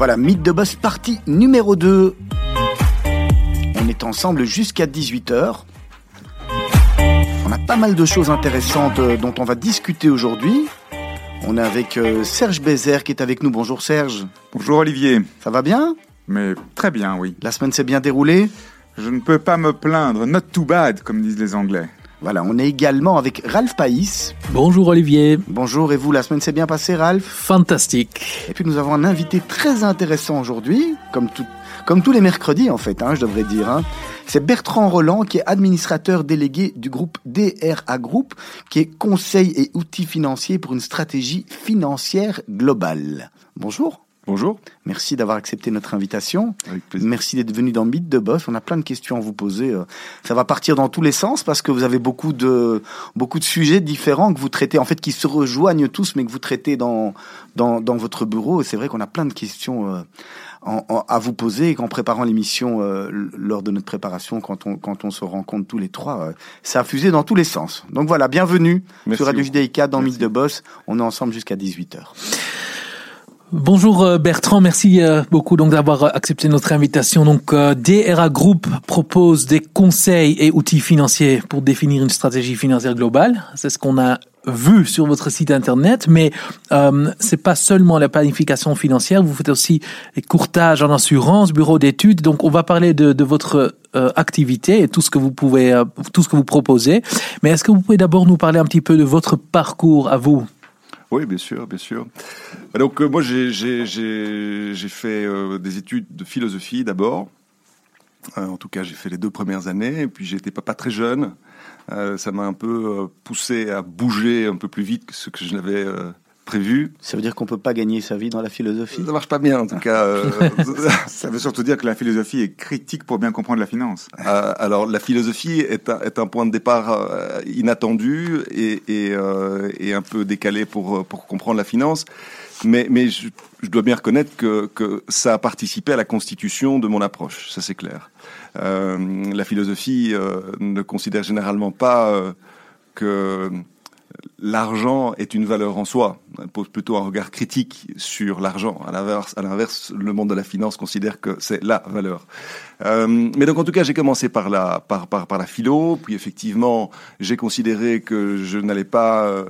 Voilà, Mythe de Boss partie numéro 2. On est ensemble jusqu'à 18h. On a pas mal de choses intéressantes euh, dont on va discuter aujourd'hui. On est avec euh, Serge Bézère qui est avec nous. Bonjour Serge. Bonjour Olivier. Ça va bien? Mais très bien, oui. La semaine s'est bien déroulée? Je ne peux pas me plaindre. Not too bad, comme disent les Anglais. Voilà, on est également avec Ralph Païs. Bonjour Olivier. Bonjour, et vous, la semaine s'est bien passée, Ralph? Fantastique. Et puis nous avons un invité très intéressant aujourd'hui, comme, tout, comme tous les mercredis en fait, hein, je devrais dire. Hein. C'est Bertrand Roland qui est administrateur délégué du groupe DRA Group, qui est conseil et outil financier pour une stratégie financière globale. Bonjour. Bonjour. Merci d'avoir accepté notre invitation. Avec plaisir. Merci d'être venu dans Mythe de Boss. On a plein de questions à vous poser. Euh, Ça va partir dans tous les sens parce que vous avez beaucoup de beaucoup de sujets différents que vous traitez, en fait, qui se rejoignent tous, mais que vous traitez dans dans, dans votre bureau. Et c'est vrai qu'on a plein de questions euh, en- en- à vous poser et qu'en préparant l'émission, euh, lors de notre préparation, quand on quand on se rencontre tous les trois, euh, ça a fusé dans tous les sens. Donc voilà, bienvenue Merci sur Radio. JDIK dans. Mythe de Boss. On est ensemble jusqu'à 18 h Bonjour euh, Bertrand, merci euh, beaucoup donc d'avoir euh, accepté notre invitation. Donc DRA Group propose des conseils et outils financiers pour définir une stratégie financière globale. C'est ce qu'on a vu sur votre site internet, mais euh, c'est pas seulement la planification financière. Vous faites aussi les courtages en assurance, bureau d'études. Donc on va parler de, votre activité et tout ce que vous pouvez, tout ce que vous proposez. Mais est-ce que vous pouvez d'abord nous parler un petit peu de votre parcours à vous? Oui, bien sûr, bien sûr. Donc euh, moi, j'ai fait euh, des études de philosophie d'abord. Euh, en tout cas, j'ai fait les deux premières années. Et puis j'étais papa très jeune. Ça m'a un peu poussé à bouger un peu plus vite que ce que je n'avais prévu. Ça veut dire qu'on peut pas gagner sa vie dans la philosophie? Ça marche pas bien, en tout cas. euh, ça veut surtout dire que la philosophie est critique pour bien comprendre la finance. Euh, alors, la philosophie est un, est un point de départ euh, inattendu et, et, et un peu décalé pour, pour comprendre la finance. Mais, mais je, je dois bien reconnaître que, que ça a participé à la constitution de mon approche, ça c'est clair. La philosophie ne considère généralement pas que l'argent est une valeur en soi. Elle pose plutôt un regard critique sur l'argent. À l'inverse, à l'inverse, le monde de la finance considère que c'est la valeur. Euh, mais donc, en tout cas, j'ai commencé par la, par, par, par la philo. Puis, effectivement, j'ai considéré que je n'allais pas euh,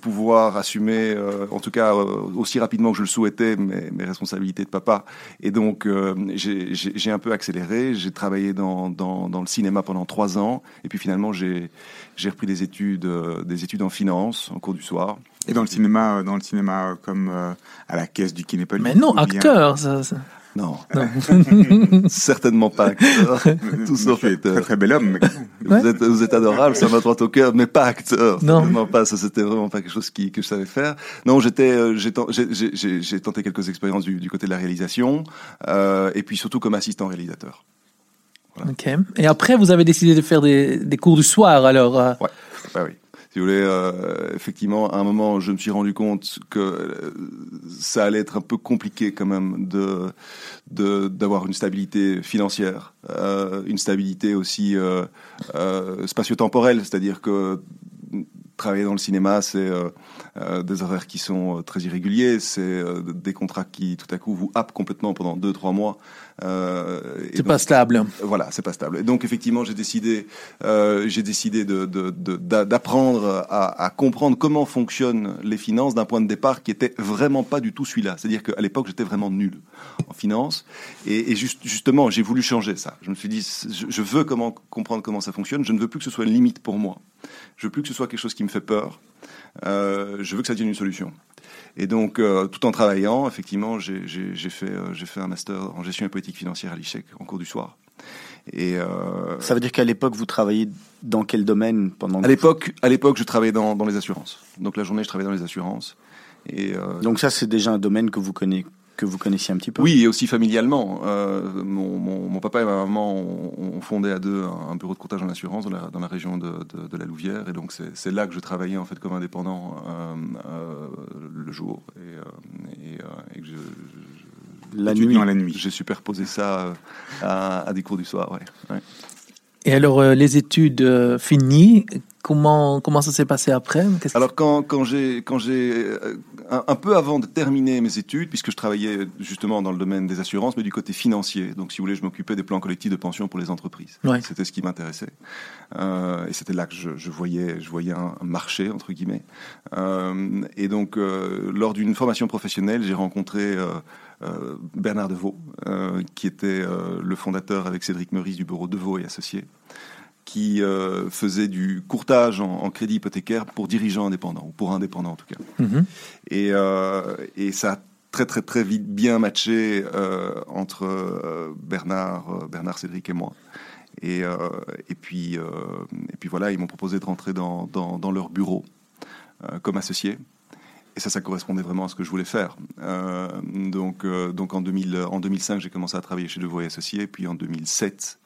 pouvoir assumer, euh, en tout cas, euh, aussi rapidement que je le souhaitais, mes, mes responsabilités de papa. Et donc, euh, j'ai- un peu accéléré. J'ai travaillé dans, dans, dans le cinéma pendant trois ans. Et puis, finalement, j'ai j'ai repris des études, euh, des études en finance en cours du soir. Et dans le cinéma, euh, dans le cinéma euh, comme euh, à la caisse du Kinépolis. Mais non, bien- acteur. Ça, ça- Non, non. certainement pas acteur. Tout sauf Très acteur. très bel homme. mais- Vous, êtes, vous êtes adorable, ça m'a droit au cœur, mais pas acteur. Non. Certainement pas. Ça, c'était vraiment pas quelque chose qui, que je savais faire. Non, j'étais, euh, j'ai ten- j'ai- j'ai- j'ai- j'ai tenté quelques expériences du, du côté de la réalisation, euh, et puis surtout comme assistant réalisateur. Ok. Et après, vous avez décidé de faire des, des cours du soir, alors. euh, Ouais, bah oui. Si euh, effectivement, à un moment, je me suis rendu compte que euh, ça allait être un peu compliqué quand même de d'avoir une stabilité financière, euh, une stabilité aussi spatio-temporelle, c'est-à-dire que travailler dans le cinéma, c'est des horaires qui sont très irréguliers, c'est des contrats qui tout à coup vous happent complètement pendant deux trois mois. Euh, C'est pas stable. voilà, c'est pas stable. Et donc effectivement, j'ai décidé, euh, j'ai décidé de, de- de- d'a- d'apprendre à, à comprendre comment fonctionnent les finances d'un point de départ qui était vraiment pas du tout celui-là. C'est-à-dire qu'à l'époque, j'étais vraiment nul en finance. Et, et juste, justement, j'ai voulu changer ça. Je me suis dit, je, je veux comment comprendre comment ça fonctionne. Je ne veux plus que ce soit une limite pour moi. Je veux plus que ce soit quelque chose qui me fait peur. Euh, je veux que ça devienne une solution. Et donc, euh, tout en travaillant, effectivement, j'ai fait, euh, j'ai fait un master en gestion et politique financière à l'ICHEC en cours du soir. Et euh, Ça veut dire qu'à l'époque, vous travaillez dans quel domaine pendant à l'époque, à l'époque, je travaillais dans, dans les assurances. Donc la journée, je travaillais dans les assurances. Et Donc ça, c'est déjà un domaine que vous connaissez, que vous connaissiez un petit peu. oui, et aussi familialement. Euh, mon, mon, mon papa et ma maman ont, ont fondé à deux un, un bureau de courtage en assurance dans la, dans la région de, de, de la Louvière. Et donc c'est là que je travaillais en fait comme indépendant euh, euh, le jour et, euh, et, euh, et que je, je- La nuit. la nuit. j'ai superposé ça à, à des cours du soir. Ouais. Ouais. Et alors, euh, les études euh, finies, comment, comment ça s'est passé après? Alors quand, quand j'ai quand j'ai euh, un, peu avant de terminer mes études, puisque je travaillais justement dans le domaine des assurances, mais du côté financier. Donc, si vous voulez, je m'occupais des plans collectifs de pension pour les entreprises. C'était ce qui m'intéressait. Euh, et c'était là que je, voyais, je voyais un, marché, entre guillemets. Euh, et donc, euh, lors d'une formation professionnelle, j'ai rencontré Bernard Deveau, qui était le fondateur avec Cédric Meurice du bureau Deveau et Associés qui euh, faisait du courtage en, crédit hypothécaire pour dirigeants indépendants, ou pour indépendants en tout cas. Mhm. Et, euh, et, ça a très très très vite bien matché euh, entre Bernard, Bernard Cédric et moi. Et, et, puis, et puis voilà, ils m'ont proposé de rentrer dans, dans, dans leur bureau comme associé. Et ça, ça correspondait vraiment à ce que je voulais faire. donc, donc en, 2000, en 2005, j'ai commencé à travailler chez Devoy Associés. Puis en 2007,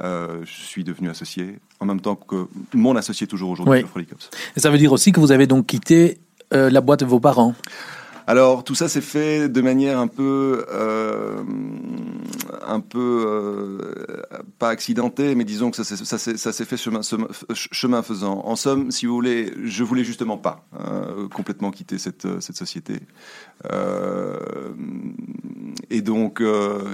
euh, je suis devenu associé, en même temps que mon associé toujours aujourd'hui oui. Et ça veut dire aussi que vous avez donc quitté euh, la boîte de vos parents? Alors tout ça s'est fait de manière un peu, euh, un peu euh, pas accidentée, mais disons que ça, s'est fait chemin, faisant. En somme, si vous voulez, je voulais justement pas euh, complètement quitter cette, société. et donc,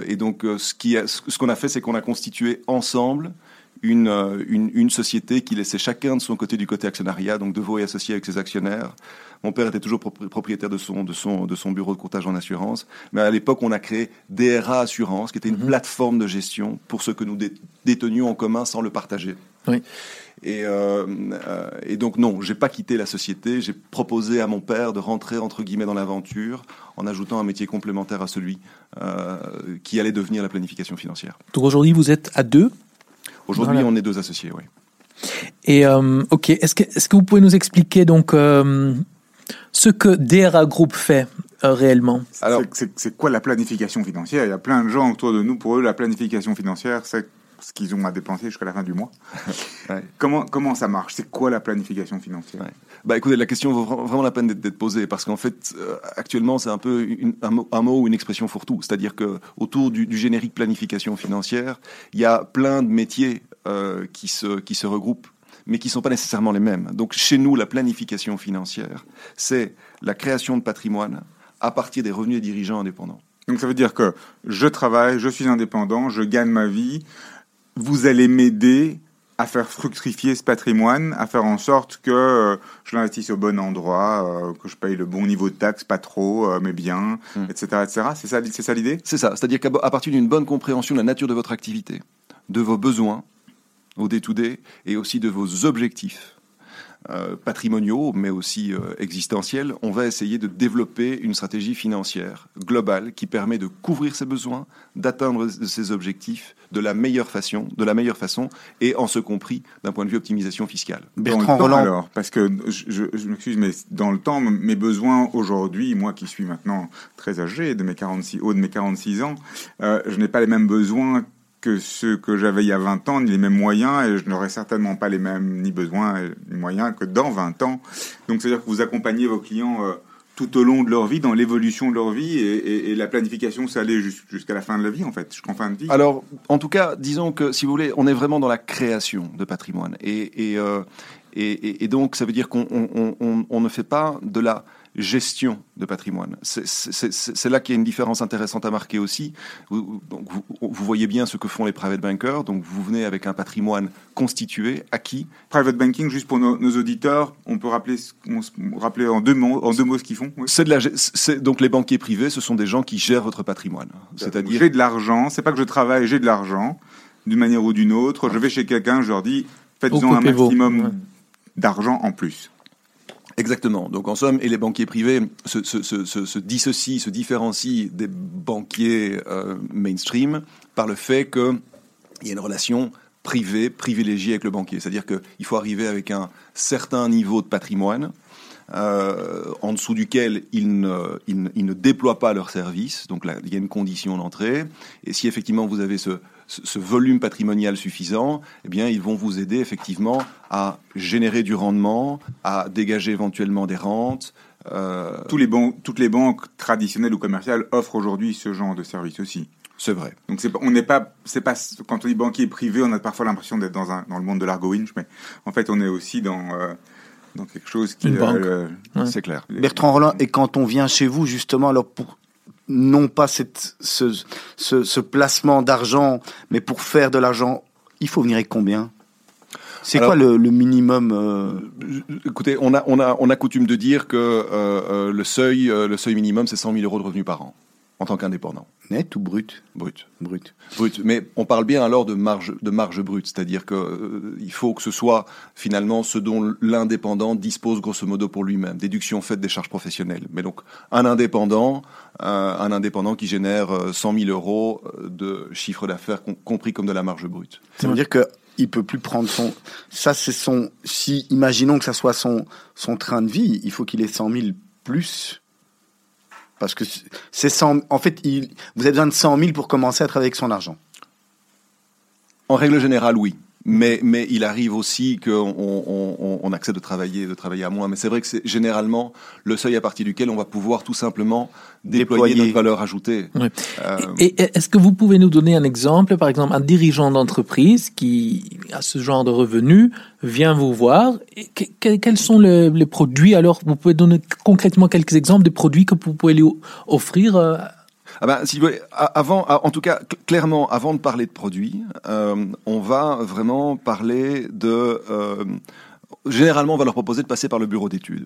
et donc, ce qu'on a fait, c'est qu'on a constitué ensemble une, une, une, société qui laissait chacun de son côté du côté actionnariat, donc de et associés avec ses actionnaires. Mon père était toujours propriétaire de son, de son, de son bureau de courtage en assurance. Mais à l'époque, on a créé DRA Assurance, qui était une mhm. plateforme de gestion pour ce que nous détenions en commun sans le partager. Oui. Et, euh, euh, et, donc non, j'ai pas quitté la société. J'ai proposé à mon père de rentrer entre guillemets dans l'aventure en ajoutant un métier complémentaire à celui euh, qui allait devenir la planification financière. Donc aujourd'hui, vous êtes à deux. Aujourd'hui, on est deux associés, oui. Et euh, ok, est-ce que est-ce que vous pouvez nous expliquer donc euh, ce que DRA Group fait euh, réellement? Alors, c'est quoi la planification financière? Il y a plein de gens autour de nous. Pour eux, la planification financière, c'est ce qu'ils ont à dépenser jusqu'à la fin du mois. comment, comment ça marche? C'est quoi la planification financière? Bah écoutez, la question vaut vraiment la peine d'être posée parce qu'en fait, euh, actuellement, c'est un peu un, mot, ou une expression fourre-tout. C'est-à-dire que autour du, générique planification financière, il y a plein de métiers euh, qui, se, qui se regroupent mais qui ne sont pas nécessairement les mêmes. Donc chez nous, la planification financière, c'est la création de patrimoine à partir des revenus des dirigeants indépendants. Donc ça veut dire que je travaille, je suis indépendant, je gagne ma vie, vous allez m'aider à faire fructifier ce patrimoine, à faire en sorte que euh, je l'investisse au bon endroit, euh, que je paye le bon niveau de taxe, pas trop, euh, mais bien, etc., etc. C'est ça, c'est ça l'idée? C'est ça. C'est-à-dire qu'à partir d'une bonne compréhension de la nature de votre activité, de vos besoins au day-to-day et aussi de vos objectifs, euh, patrimoniaux, mais aussi euh, existentiels, on va essayer de développer une stratégie financière globale qui permet de couvrir ses besoins, d'atteindre ses objectifs de la meilleure façon, de la meilleure façon, et en ce compris d'un point de vue optimisation fiscale. Bertrand Roland, alors, parce que je, m'excuse, mais dans le temps, mes besoins aujourd'hui, moi qui suis maintenant très âgé, de mes 46, haut de mes 46 ans, euh, je n'ai pas les mêmes besoins que ceux que j'avais il y a 20 ans, ni les mêmes moyens, et je n'aurai certainement pas les mêmes ni besoins ni moyens que dans 20 ans. Donc, c'est-à-dire que vous accompagnez vos clients euh, tout au long de leur vie, dans l'évolution de leur vie, et, la planification, ça allait jusqu'à la fin de la vie, en fait, jusqu'en fin de vie. Alors, en tout cas, disons que, si vous voulez, on est vraiment dans la création de patrimoine. Et, euh, donc, ça veut dire qu'on on, on, ne fait pas de la gestion de patrimoine. C'est là qu'il y a une différence intéressante à marquer aussi. Vous, donc vous, vous, voyez bien ce que font les private bankers. Donc vous venez avec un patrimoine constitué, acquis. Private banking, juste pour nos, auditeurs, on peut rappeler, on, rappeler en deux mots, en deux mots ce qu'ils font. C'est de la, donc les banquiers privés, ce sont des gens qui gèrent votre patrimoine. C'est-à-dire j'ai de l'argent. C'est pas que je travaille, j'ai de l'argent d'une manière ou d'une autre. Je vais chez quelqu'un, je leur dis faites-en un maximum d'argent en plus. Exactement. Donc en somme, et les banquiers privés se, dissocient, se différencient des banquiers euh, mainstream par le fait qu'il y a une relation privée, privilégiée avec le banquier. C'est-à-dire qu'il faut arriver avec un certain niveau de patrimoine, euh, en dessous duquel ils ne, déploient pas leurs services. Donc il y a une condition d'entrée. Et si effectivement vous avez ce, ce, volume patrimonial suffisant, eh bien, ils vont vous aider effectivement à générer du rendement, à dégager éventuellement des rentes. Euh, Tous les banques, toutes les banques traditionnelles ou commerciales offrent aujourd'hui ce genre de service aussi. C'est vrai. Donc c'est, on n'est pas, c'est pas quand on dit banquier privé, on a parfois l'impression d'être dans, un, dans le monde de l'argot mais en fait on est aussi dans euh, dans quelque chose qui est c'est clair. Bertrand Roland, et quand on vient chez vous justement, alors pour non pas cette, ce, ce, ce placement d'argent, mais pour faire de l'argent, il faut venir avec combien? C'est quoi le, le minimum euh... Écoutez, on a, on, a, on a coutume de dire que euh, euh le, seuil, le seuil minimum, c'est 100 000 euros de revenus par an en tant qu'indépendant. Net ou brut? Brut. Brut. Brut. Mais on parle bien alors de marge, de marge brute, c'est-à-dire que euh, il faut que ce soit finalement ce dont l'indépendant dispose grosso modo pour lui-même, déduction faite des charges professionnelles. Mais donc un indépendant, euh, un indépendant qui génère 100 000 euros de chiffre d'affaires compris comme de la marge brute. Ça veut dire que il peut plus prendre son. Ça, c'est son. Si, imaginons que ça soit son, son train de vie, il faut qu'il ait 100 000 plus. Parce que c'est 100. En fait, il, vous avez besoin de 100 000 pour commencer à travailler avec son argent. En règle générale, oui. Mais, mais il arrive aussi qu'on on, on, accepte de travailler, de travailler à moins. Mais c'est vrai que c'est généralement le seuil à partir duquel on va pouvoir tout simplement déployer, notre valeur ajoutée. Euh... Et, est-ce que vous pouvez nous donner un exemple, par exemple, un dirigeant d'entreprise qui a ce genre de revenus vient vous voir. Et quels sont les, les, produits? Alors, vous pouvez donner concrètement quelques exemples des produits que vous pouvez lui offrir euh, ah ben, si vous voulez, avant, en tout cas, clairement, avant de parler de produits, euh, on va vraiment parler de. Euh, généralement, on va leur proposer de passer par le bureau d'études.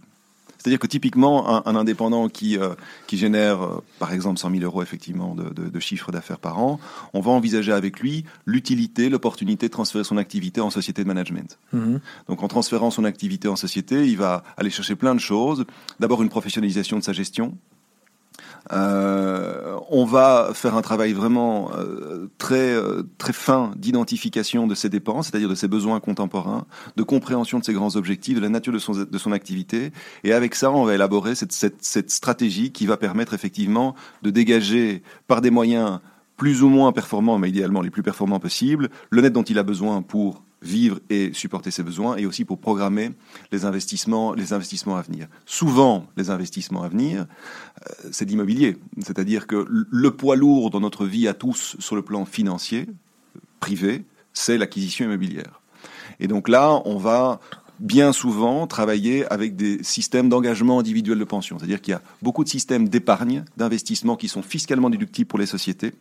C'est-à-dire que typiquement, un, un indépendant qui, euh, qui génère, euh, par exemple, 100 000 euros effectivement de, de, de chiffre d'affaires par an, on va envisager avec lui l'utilité, l'opportunité de transférer son activité en société de management. Mmh. Donc en transférant son activité en société, il va aller chercher plein de choses. D'abord une professionnalisation de sa gestion, euh, on va faire un travail vraiment euh, très euh, très fin d'identification de ses dépenses, c'est-à-dire de ses besoins contemporains, de compréhension de ses grands objectifs, de la nature de son de son activité, et avec ça, on va élaborer cette, cette, cette stratégie qui va permettre effectivement de dégager par des moyens plus ou moins performants, mais idéalement les plus performants possibles, le net dont il a besoin pour vivre et supporter ses besoins, et aussi pour programmer les investissements, les investissements à venir. Souvent, les investissements à venir, euh, c'est l'immobilier. C'est-à-dire que le poids lourd dans notre vie à tous sur le plan financier, privé, c'est l'acquisition immobilière. Et donc là, on va bien souvent travailler avec des systèmes d'engagement individuel de pension. C'est-à-dire qu'il y a beaucoup de systèmes d'épargne, d'investissement qui sont fiscalement déductibles pour les sociétés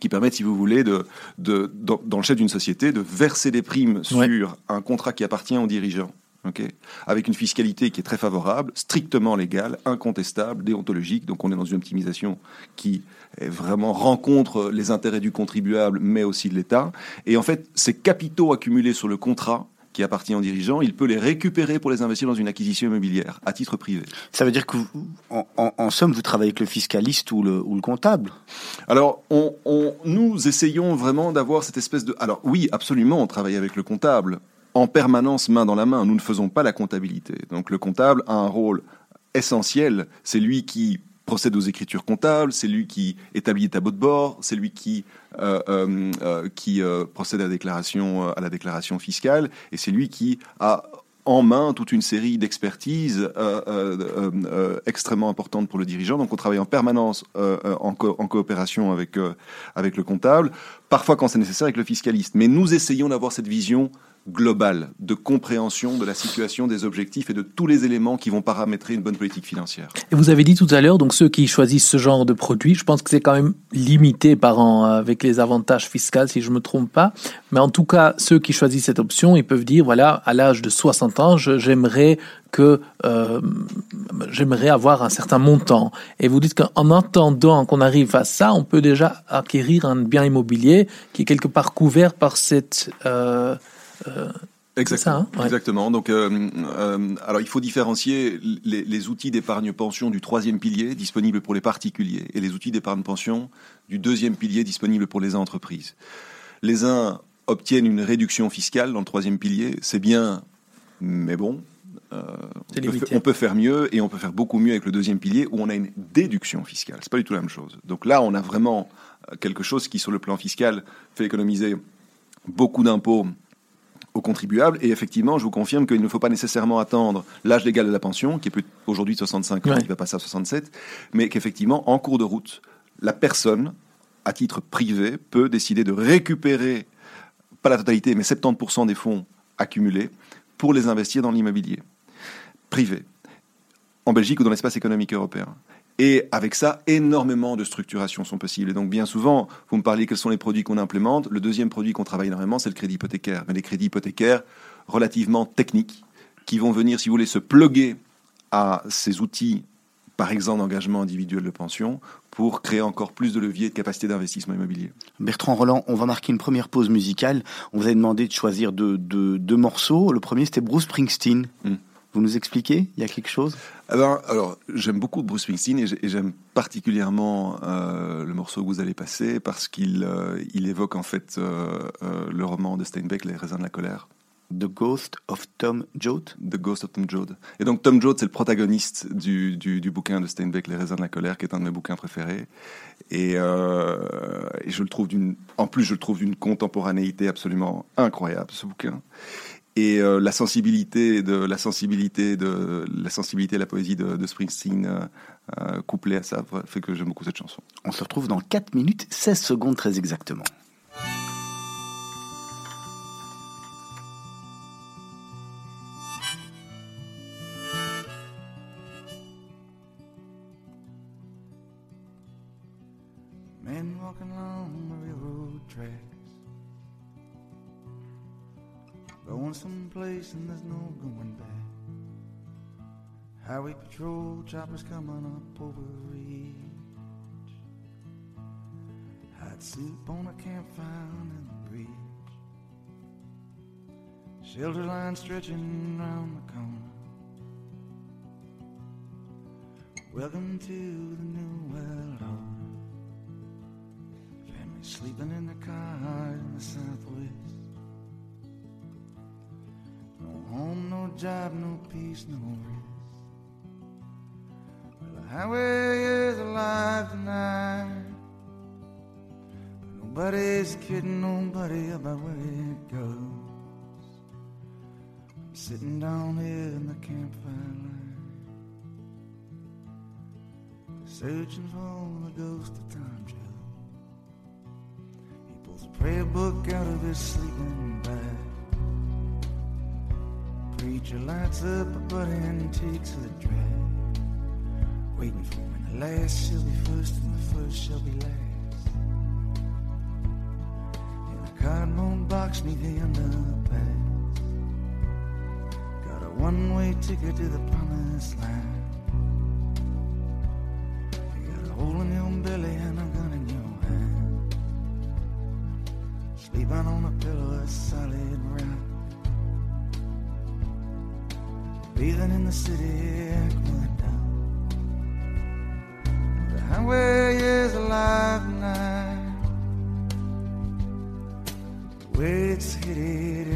qui permettent, si vous voulez, de, de dans, dans, le chef d'une société, de verser des primes sur ouais. un contrat qui appartient aux dirigeants. Okay avec une fiscalité qui est très favorable, strictement légale, incontestable, déontologique. Donc on est dans une optimisation qui est vraiment rencontre les intérêts du contribuable, mais aussi de l'État. Et en fait, ces capitaux accumulés sur le contrat qui appartient aux dirigeants, il peut les récupérer pour les investir dans une acquisition immobilière à titre privé. Ça veut dire que, vous, en, en, en, somme, vous travaillez avec le fiscaliste ou le, ou le comptable? Alors, on, on, nous essayons vraiment d'avoir cette espèce de... Alors oui, absolument, on travaille avec le comptable en permanence main dans la main. Nous ne faisons pas la comptabilité. Donc le comptable a un rôle essentiel. C'est lui qui procède aux écritures comptables, c'est lui qui établit les tableaux de bord, c'est lui qui, euh, euh, euh, procède à la, déclaration, fiscale, et c'est lui qui a en main toute une série d'expertises extrêmement importantes pour le dirigeant. Donc on travaille en permanence en, en, coopération avec le comptable, parfois quand c'est nécessaire avec le fiscaliste. Mais nous essayons d'avoir cette vision globale de compréhension de la situation, des objectifs et de tous les éléments qui vont paramétrer une bonne politique financière. Et vous avez dit tout à l'heure, donc ceux qui choisissent ce genre de produit, je pense que c'est quand même limité par an avec les avantages fiscaux, si je me trompe pas. Mais en tout cas, ceux qui choisissent cette option, ils peuvent dire, voilà, à l'âge de 60 ans, j'aimerais que euh, j'aimerais avoir un certain montant. Et vous dites qu'en attendant qu'on arrive à ça, on peut déjà acquérir un bien immobilier qui est quelque part couvert par cette euh, euh, Exactement. Ça, hein ouais. Exactement. Donc, euh, euh, alors, il faut différencier les, les outils d'épargne-pension du troisième pilier disponibles pour les particuliers et les outils d'épargne-pension du deuxième pilier disponibles pour les entreprises. Les uns obtiennent une réduction fiscale dans le troisième pilier, c'est bien, mais bon. Euh, on, peut, on, peut, faire mieux et on peut faire beaucoup mieux avec le deuxième pilier où on a une déduction fiscale. C'est pas du tout la même chose. Donc là, on a vraiment quelque chose qui, sur le plan fiscal, fait économiser beaucoup d'impôts aux contribuables. Et effectivement, je vous confirme qu'il ne faut pas nécessairement attendre l'âge légal de la pension, qui est aujourd'hui de 65 ans, ouais. qui va passer à 67, mais qu'effectivement, en cours de route, la personne, à titre privé, peut décider de récupérer, pas la totalité, mais 70% des fonds accumulés pour les investir dans l'immobilier. privée, en Belgique ou dans l'espace économique européen. Et avec ça, énormément de structurations sont possibles. Et donc, bien souvent, vous me parlez quels sont les produits qu'on implémente. Le deuxième produit qu'on travaille énormément, c'est le crédit hypothécaire. Mais les crédits hypothécaires relativement techniques qui vont venir, si vous voulez, se pluguer à ces outils, par exemple d'engagement individuel de pension, pour créer encore plus de leviers de capacité d'investissement immobilier. Bertrand Roland, on va marquer une première pause musicale. On vous a demandé de choisir deux, morceaux. Le premier, c'était Bruce Springsteen. Hmm. Vous nous expliquez Il y a quelque chose? Alors, alors j'aime beaucoup Bruce Springsteen et j'aime particulièrement euh, le morceau que vous allez passer parce qu'il euh, il évoque en fait euh, le roman de Steinbeck, Les raisins de la colère. The Ghost of Tom Joad? The Ghost of Tom Joad. Et donc Tom Joad, c'est le protagoniste du, du, du, bouquin de Steinbeck, Les raisins de la colère, qui est un de mes bouquins préférés. Et, et je le trouve d'une, en plus, je le trouve d'une contemporanéité absolument incroyable, ce bouquin et euh, la sensibilité de la sensibilité de la sensibilité de la poésie de, Springsteen euh, euh, couplée à ça fait que j'aime beaucoup cette chanson. On se retrouve dans 4 minutes 16 secondes très exactement. Going someplace and there's no going back. Highway patrol choppers coming up over reach. Hot soup on a campfire in the breeze. Shelter line stretching round the corner. Welcome to the new world order. Family sleeping in the car in the southwest. Home, no job, no peace, no rest. Well, the highway is alive tonight. But nobody's kidding nobody about where it goes. I'm sitting down here in the campfire line, searching for the ghost of Tom Joe. He pulls a prayer book out of his sleeping bag. Preacher lights up a butt and takes a drag. Waiting for when the last shall be first and the first shall be last. In a cardboard box neath the underpass. Got a one way ticket to the promised land. You got a hole in your belly and a gun in your hand. Sleeping on a pillow of solid rock. Breathing in the city aqueduct. The highway is alive tonight. The way it's headed,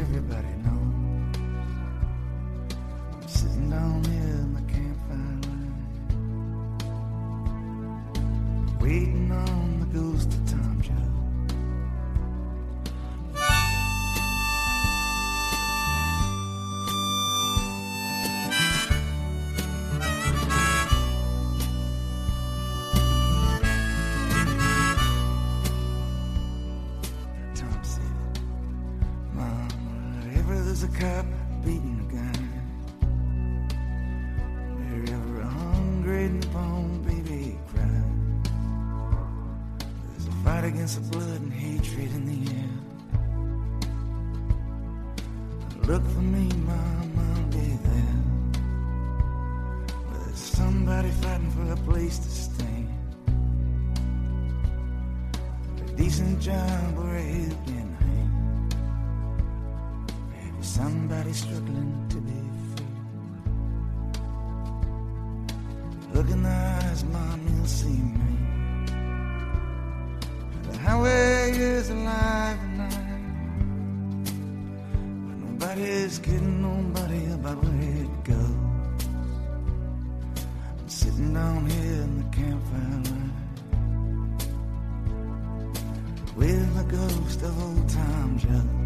festival time yeah.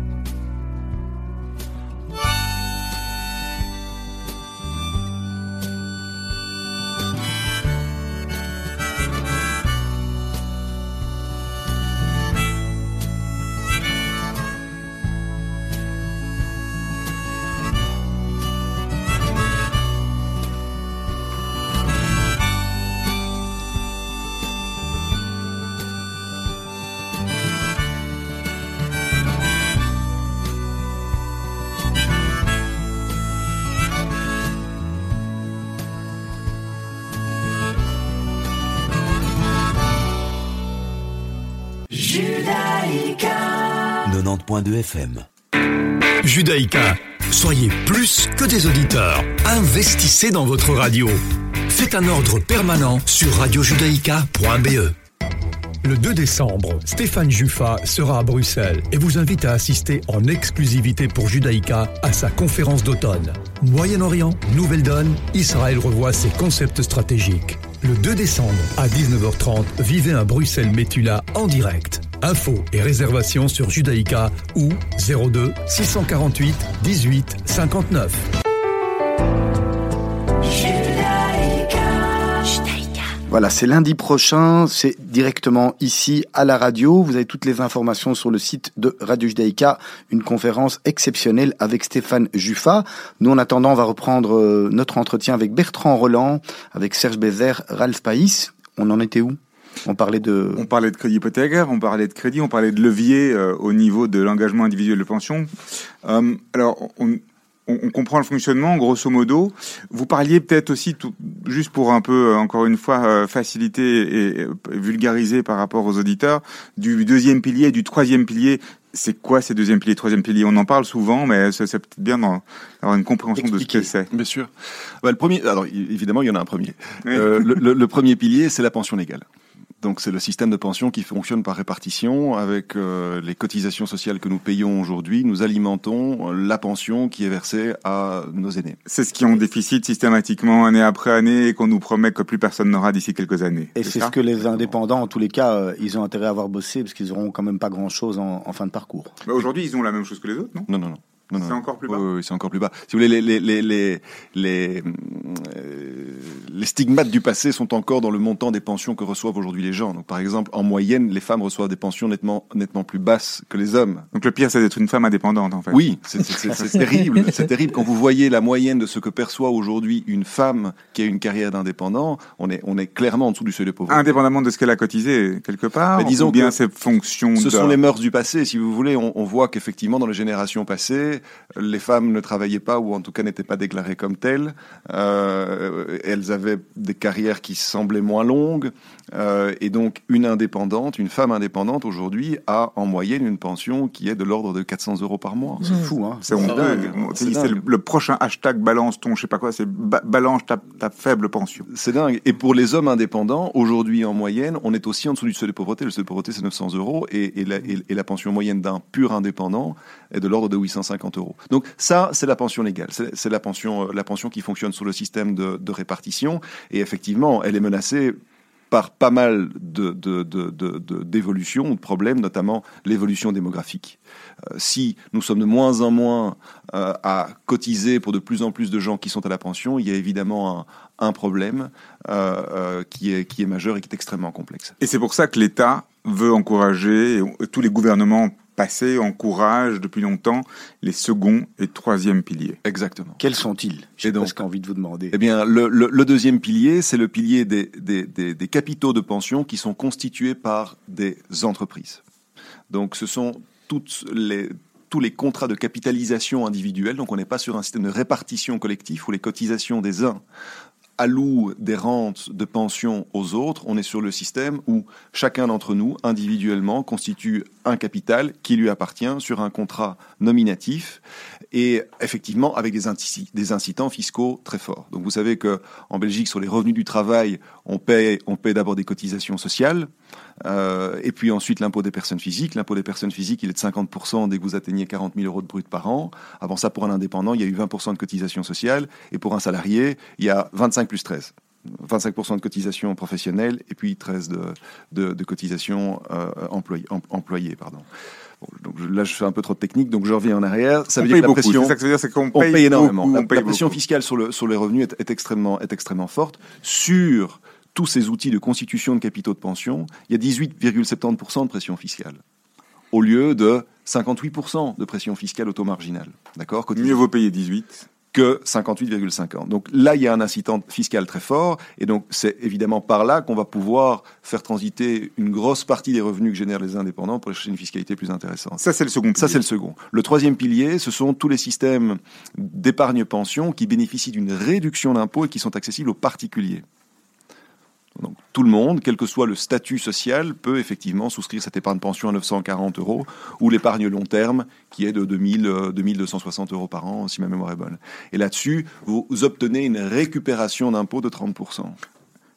90.2 FM Judaïka, soyez plus que des auditeurs. Investissez dans votre radio. Faites un ordre permanent sur radiojudaïka.be. Le 2 décembre, Stéphane Juffa sera à Bruxelles et vous invite à assister en exclusivité pour Judaïka à sa conférence d'automne. Moyen-Orient, Nouvelle Donne, Israël revoit ses concepts stratégiques. Le 2 décembre à 19h30, vivez un Bruxelles-Métula en direct. Infos et réservations sur Judaïka ou 02 648 18 59. Voilà, c'est lundi prochain, c'est directement ici à la radio. Vous avez toutes les informations sur le site de Radio Judaïka, une conférence exceptionnelle avec Stéphane Juffa. Nous, en attendant, on va reprendre euh, notre entretien avec Bertrand Roland, avec Serge Bézère, Ralph Païs. On en était où? On parlait de... On parlait de crédit hypothécaire, on parlait de crédit, on parlait de levier euh, au niveau de l'engagement individuel de pension. Euh, alors, on, on, comprend le fonctionnement, grosso modo. Vous parliez peut-être aussi, tout, juste pour un peu, euh, encore une fois, euh, faciliter et, vulgariser par rapport aux auditeurs, du deuxième pilier et du troisième pilier. C'est quoi ces deuxième pilier, troisième pilier On en parle souvent, mais c'est peut-être bien d'avoir une compréhension de ce que c'est. Bien sûr. Bah, le premier, alors évidemment, il y en a un premier. Euh, le, premier pilier, c'est la pension légale. Donc c'est le système de pension qui fonctionne par répartition avec euh, les cotisations sociales que nous payons aujourd'hui. Nous alimentons la pension qui est versée à nos aînés. C'est ce qui ont déficit systématiquement année après année et qu'on nous promet que plus personne n'aura d'ici quelques années. Et c'est ce que les indépendants, en tous les cas, euh, ils ont intérêt à avoir bossé parce qu'ils auront quand même pas grand-chose en, en fin de parcours. Bah aujourd'hui, ils ont la même chose que les autres, non? Non, non, non. C'est encore plus bas. Oui, c'est encore plus bas. Si vous voulez, les, les, les, les, euh, les, stigmates du passé sont encore dans le montant des pensions que reçoivent aujourd'hui les gens. Donc, par exemple, en moyenne, les femmes reçoivent des pensions nettement, nettement plus basses que les hommes. Donc, le pire, c'est d'être une femme indépendante, en fait. Oui, c'est terrible. C'est terrible quand vous voyez la moyenne de ce que perçoit aujourd'hui une femme qui a une carrière d'indépendant. On est, on est clairement en dessous du seuil de pauvreté. Indépendamment de ce qu'elle a cotisé quelque part. Mais disons ou bien ces fonctions. Ce sont les mœurs du passé, si vous voulez. On, on voit qu'effectivement, dans les générations passées, les femmes ne travaillaient pas ou en tout cas n'étaient pas déclarées comme telles. Euh, elles avaient des carrières qui semblaient moins longues. Euh, et donc une indépendante, une femme indépendante aujourd'hui a en moyenne une pension qui est de l'ordre de 400 euros par mois. C'est fou, hein C'est dingue. C'est le, prochain hashtag balance ton, je sais pas quoi, c'est balance ta, faible pension. C'est dingue. Et pour les hommes indépendants, aujourd'hui en moyenne, on est aussi en dessous du seuil de pauvreté. Le seuil de pauvreté c'est 900 euros et, la, et la pension moyenne d'un pur indépendant est de l'ordre de 850 Donc ça, c'est la pension légale, c'est la pension, euh, la pension qui fonctionne sous le système de, répartition. Et effectivement, elle est menacée par pas mal d'évolutions, de, de, problèmes, notamment l'évolution démographique. Euh, si nous sommes de moins en moins euh, à cotiser pour de plus en plus de gens qui sont à la pension, il y a évidemment un, problème qui, est, majeur et qui est extrêmement complexe. Et c'est pour ça que l'État veut encourager, tous les gouvernements passé encourage depuis longtemps les seconds et troisième piliers. Exactement. Quels sont-ils? J'ai donc envie de vous demander. Eh bien, le, le, deuxième pilier, c'est le pilier des, des, des, des, capitaux de pension qui sont constitués par des entreprises. Donc, ce sont toutes les, tous les contrats de capitalisation individuelle. Donc, on n'est pas sur un système de répartition collective où les cotisations des uns alloue des rentes de pension aux autres, on est sur le système où chacun d'entre nous, individuellement, constitue un capital qui lui appartient sur un contrat nominatif et effectivement avec des, incitants fiscaux très forts. Donc vous savez que en Belgique, sur les revenus du travail, on paie, d'abord des cotisations sociales. Euh, et puis ensuite l'impôt des personnes physiques. L'impôt des personnes physiques, il est de 50% dès que vous atteignez 40 000 euros de brut par an. Avant ça, pour un indépendant, il y a eu 20% de cotisation sociale. Et pour un salarié, il y a 25 plus 13. 25% de cotisation professionnelle et puis 13 de, de, de cotisation euh, employée. Donc là, je fais un peu trop de technique, donc je reviens en arrière. Ça veut dire que la pression, ça, veut dire, qu'on paye, énormément. la, pression fiscale sur, le, sur les revenus est, est, extrêmement, est extrêmement forte. Sur tous ces outils de constitution de capitaux de pension, il y a 18,70% de pression fiscale, au lieu de 58% de pression fiscale au taux marginal. D'accord Mieux vaut payer 18 que 58,50. Donc là, il y a un incitant fiscal très fort, et donc c'est évidemment par là qu'on va pouvoir faire transiter une grosse partie des revenus que génèrent les indépendants pour chercher une fiscalité plus intéressante. Ça, c'est le second. Ça, c'est le second. Le troisième pilier, ce sont tous les systèmes d'épargne-pension qui bénéficient d'une réduction d'impôts et qui sont accessibles aux particuliers. Donc tout le monde, quel que soit le statut social, peut effectivement souscrire cette épargne pension à 940 euros ou l'épargne long terme qui est de 2000, 2260 euros par an, si ma mémoire est bonne. Et là-dessus, vous obtenez une récupération d'impôt de 30%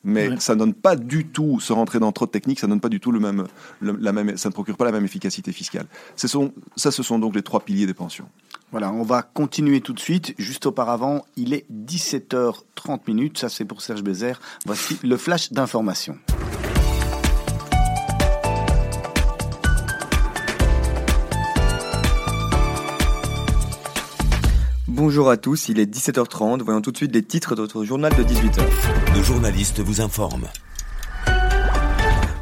mais ça ne donne pas du tout, se rentrer dans trop de techniques, ça donne pas du tout le même, la même, ça ne procure pas la même efficacité fiscale. Ce sont, ça, ce sont donc les trois piliers des pensions. Voilà, on va continuer tout de suite. Juste auparavant, il est 17h30 minutes. Ça, c'est pour Serge Bézère. Voici le flash d'information. Bonjour à tous, il est 17h30. Voyons tout de suite les titres de notre journal de 18h. Le journaliste vous informe.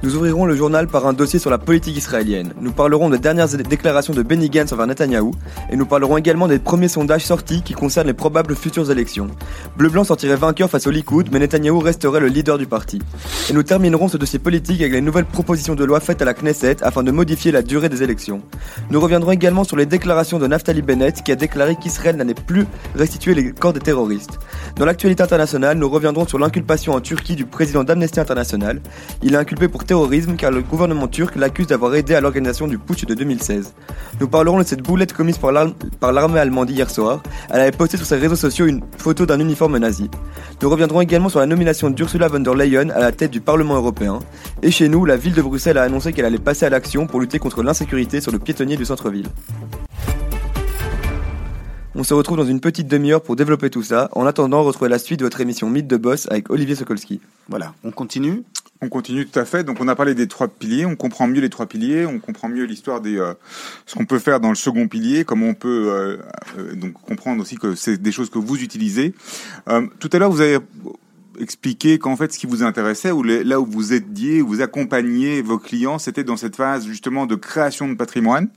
Nous ouvrirons le journal par un dossier sur la politique israélienne. Nous parlerons des dernières déclarations de Benny Gantz envers Netanyahou et nous parlerons également des premiers sondages sortis qui concernent les probables futures élections. Bleu-Blanc sortirait vainqueur face au Likoud, mais Netanyahou resterait le leader du parti. Et nous terminerons ce dossier politique avec les nouvelles propositions de loi faites à la Knesset afin de modifier la durée des élections. Nous reviendrons également sur les déclarations de Naftali Bennett qui a déclaré qu'Israël n'allait plus restituer les corps des terroristes. Dans l'actualité internationale, nous reviendrons sur l'inculpation en Turquie du président d'Amnesty International. Il est inculpé pour terrorisme car le gouvernement turc l'accuse d'avoir aidé à l'organisation du putsch de 2016. Nous parlerons de cette boulette commise par l'armée allemande hier soir. Elle avait posté sur ses réseaux sociaux une photo d'un uniforme nazi. Nous reviendrons également sur la nomination d'Ursula von der Leyen à la tête du Parlement européen. Et chez nous, la ville de Bruxelles a annoncé qu'elle allait passer à l'action pour lutter contre l'insécurité sur le piétonnier du centre-ville. On se retrouve dans une petite demi-heure pour développer tout ça. En attendant, retrouvez la suite de votre émission Mythe de Boss avec Olivier Sokolski. Voilà, on continue on continue tout à fait. Donc on a parlé des trois piliers, on comprend mieux les trois piliers, on comprend mieux l'histoire des euh, ce qu'on peut faire dans le second pilier, comment on peut euh, euh, donc comprendre aussi que c'est des choses que vous utilisez. tout à l'heure vous avez expliqué qu'en fait ce qui vous intéressait ou là où vous aidiez, vous accompagniez vos clients, c'était dans cette phase justement de création de patrimoine,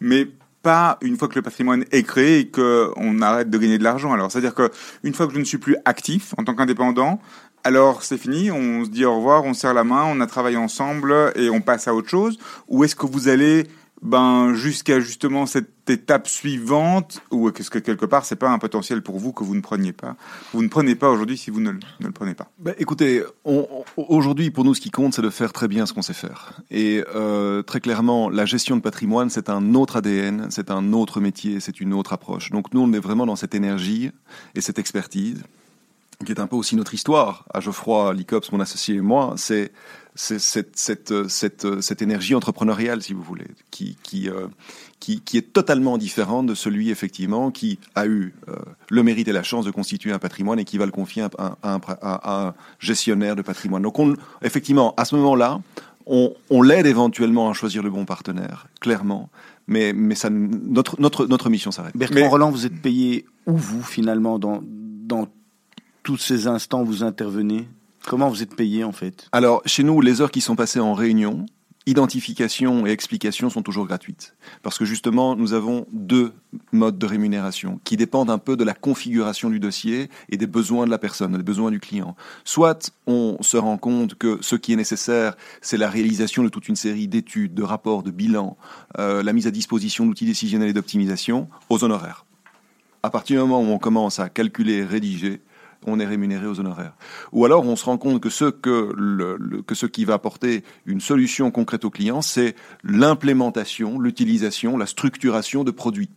mais pas une fois que le patrimoine est créé et qu'on arrête de gagner de l'argent. Alors, c'est-à-dire que une fois que je ne suis plus actif en tant qu'indépendant, alors c'est fini, on se dit au revoir, on serre la main, on a travaillé ensemble et on passe à autre chose Ou est-ce que vous allez ben jusqu'à justement cette étape suivante ou est-ce que quelque part c'est pas un potentiel pour vous que vous ne preniez pas? Vous ne prenez pas aujourd'hui si vous ne, le prenez pas. Ben, écoutez, aujourd'hui pour nous ce qui compte c'est de faire très bien ce qu'on sait faire. Et euh, très clairement la gestion de patrimoine c'est un autre ADN, c'est un autre métier, c'est une autre approche. Donc nous on est vraiment dans cette énergie et cette expertise qui est un peu aussi notre histoire, à Geoffroy, Licops, mon associé et moi, c'est cette, cette, cette, cette, énergie entrepreneuriale, si vous voulez, qui, qui, euh, qui, qui, est totalement différente de celui, effectivement, qui a eu euh, le mérite et la chance de constituer un patrimoine et qui va le confier à, à, un, à un, gestionnaire de patrimoine. Donc, on, effectivement, à ce moment-là, on, on l'aide éventuellement à choisir le bon partenaire, clairement, mais, mais ça, notre, notre, notre mission s'arrête. Bertrand Roland, vous êtes payé où, vous, finalement, dans, dans tous ces instants vous intervenez? Comment vous êtes payé en fait? Alors chez nous, les heures qui sont passées en réunion, identification et explication sont toujours gratuites. Parce que justement, nous avons deux modes de rémunération qui dépendent un peu de la configuration du dossier et des besoins de la personne, des besoins du client. Soit on se rend compte que ce qui est nécessaire, c'est la réalisation de toute une série d'études, de rapports, de bilans, euh, la mise à disposition d'outils décisionnels et d'optimisation aux honoraires. À partir du moment où on commence à calculer rédiger, on est rémunéré aux honoraires. Ou alors on se rend compte que ce, qui va apporter une solution concrète au client, c'est l'implémentation, l'utilisation, la structuration de produits.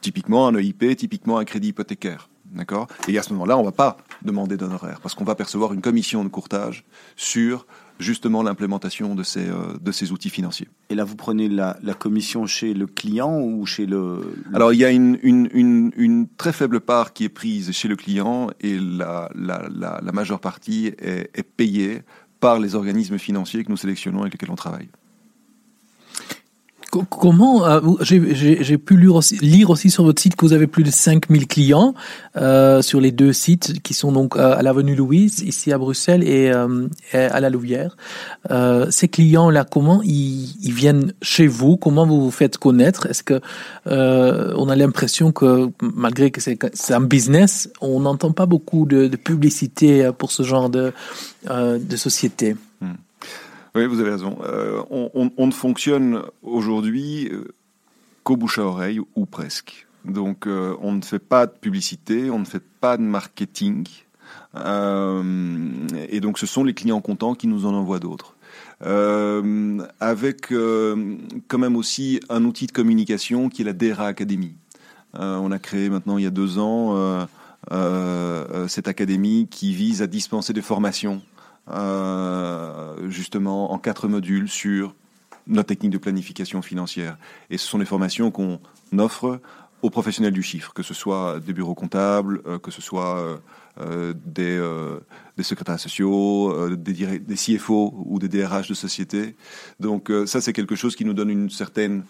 Typiquement un EIP, typiquement un crédit hypothécaire. D'accord? Et à ce moment-là, on ne va pas demander d'honoraires parce qu'on va percevoir une commission de courtage sur justement l'implémentation de ces, euh, de ces outils financiers. Et là, vous prenez la, la, commission chez le client ou chez le... Alors, il y a une, une, une, une, très faible part qui est prise chez le client et la, la, la, la majeure partie est, est payée par les organismes financiers que nous sélectionnons et avec lesquels on travaille. Comment euh, j'ai pu lire aussi, lire aussi, sur votre site que vous avez plus de 5000 clients euh, sur les deux sites qui sont donc euh, à l'avenue Louise ici à Bruxelles et, euh, à la Louvière. Euh, ces clients là, comment ils, ils, viennent chez vous? Comment vous vous faites connaître? Est-ce que on a l'impression que malgré que c'est un business, on n'entend pas beaucoup de, de, publicité pour ce genre de de société? Hmm. Oui, vous avez raison. Euh, on, ne fonctionne aujourd'hui euh, qu'au bouche à oreille ou presque. Donc, euh, on ne fait pas de publicité, on ne fait pas de marketing. et donc ce sont les clients contents qui nous en envoient d'autres. avec quand même aussi un outil de communication qui est la DERA Academy. on a créé maintenant il y a deux ans cette académie qui vise à dispenser des formations justement en quatre modules sur notre technique de planification financière. Et ce sont des formations qu'on offre aux professionnels du chiffre, que ce soit des bureaux comptables, euh, que ce soit euh, euh, des, des, secrétaires sociaux, des, des, CFO ou des DRH de société. Donc ça, c'est quelque chose qui nous donne une certaine,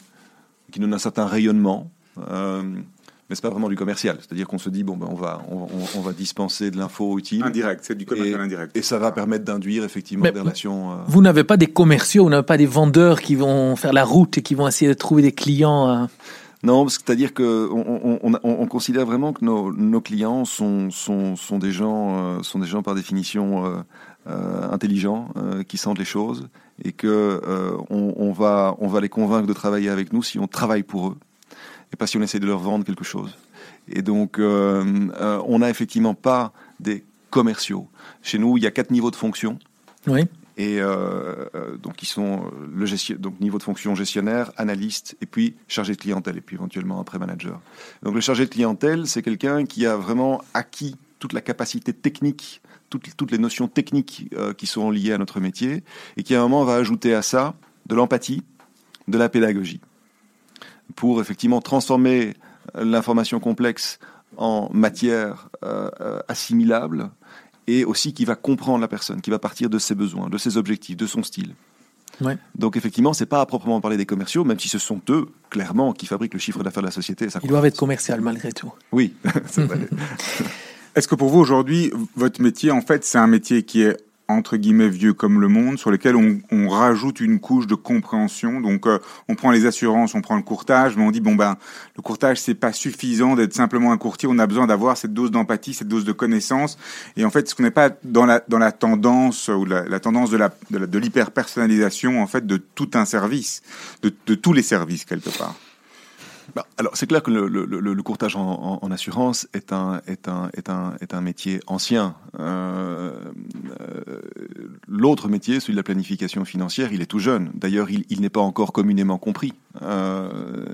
qui nous donne un certain rayonnement mais c'est pas vraiment du commercial. C'est-à-dire qu'on se dit bon ben on va on, va dispenser de l'info utile. Indirect, c'est du commercial indirect. Et ça va permettre d'induire effectivement des relations. Euh, vous n'avez pas des commerciaux, vous n'avez pas des vendeurs qui vont faire la route et qui vont essayer de trouver des clients. Euh... Non, c'est-à-dire que on, on, on, considère vraiment que nos, nos clients sont, sont, sont des gens euh, sont des gens par définition euh, euh intelligents, qui sentent les choses et que on, va on va les convaincre de travailler avec nous si on travaille pour eux et pas si on essaie de leur vendre quelque chose. Et donc, euh, euh, on n'a effectivement pas des commerciaux. Chez nous, il y a quatre niveaux de fonction. Oui. Et euh, donc, ils sont le gestion, donc niveau de fonction gestionnaire, analyste, et puis chargé de clientèle, et puis éventuellement après manager. Donc, le chargé de clientèle, c'est quelqu'un qui a vraiment acquis toute la capacité technique, toutes, toutes les notions techniques qui sont liées à notre métier, et qui à un moment va ajouter à ça de l'empathie, de la pédagogie pour effectivement transformer l'information complexe en matière euh, assimilable et aussi qui va comprendre la personne, qui va partir de ses besoins, de ses objectifs, de son style. Ouais. Donc effectivement, c'est pas à proprement parler des commerciaux, même si ce sont eux, clairement, qui fabriquent le chiffre d'affaires de la société. Ils doivent être commerciaux malgré tout. Oui, Est-ce que pour vous aujourd'hui, votre métier, en fait, c'est un métier qui est entre guillemets vieux comme le monde, sur lesquels on, on rajoute une couche de compréhension. Donc, euh, on prend les assurances, on prend le courtage, mais on dit bon ben, le courtage c'est pas suffisant d'être simplement un courtier. On a besoin d'avoir cette dose d'empathie, cette dose de connaissance. Et en fait, ce qu'on n'est pas dans la dans la tendance ou la, la tendance de la de l'hyper personnalisation en fait de tout un service, de, de tous les services quelque part. Bah, alors c'est clair que le, courtage en, assurance est un, métier ancien. Euh, euh, L'autre métier, celui de la planification financière, il est tout jeune. D'ailleurs, il, n'est pas encore communément compris. Euh,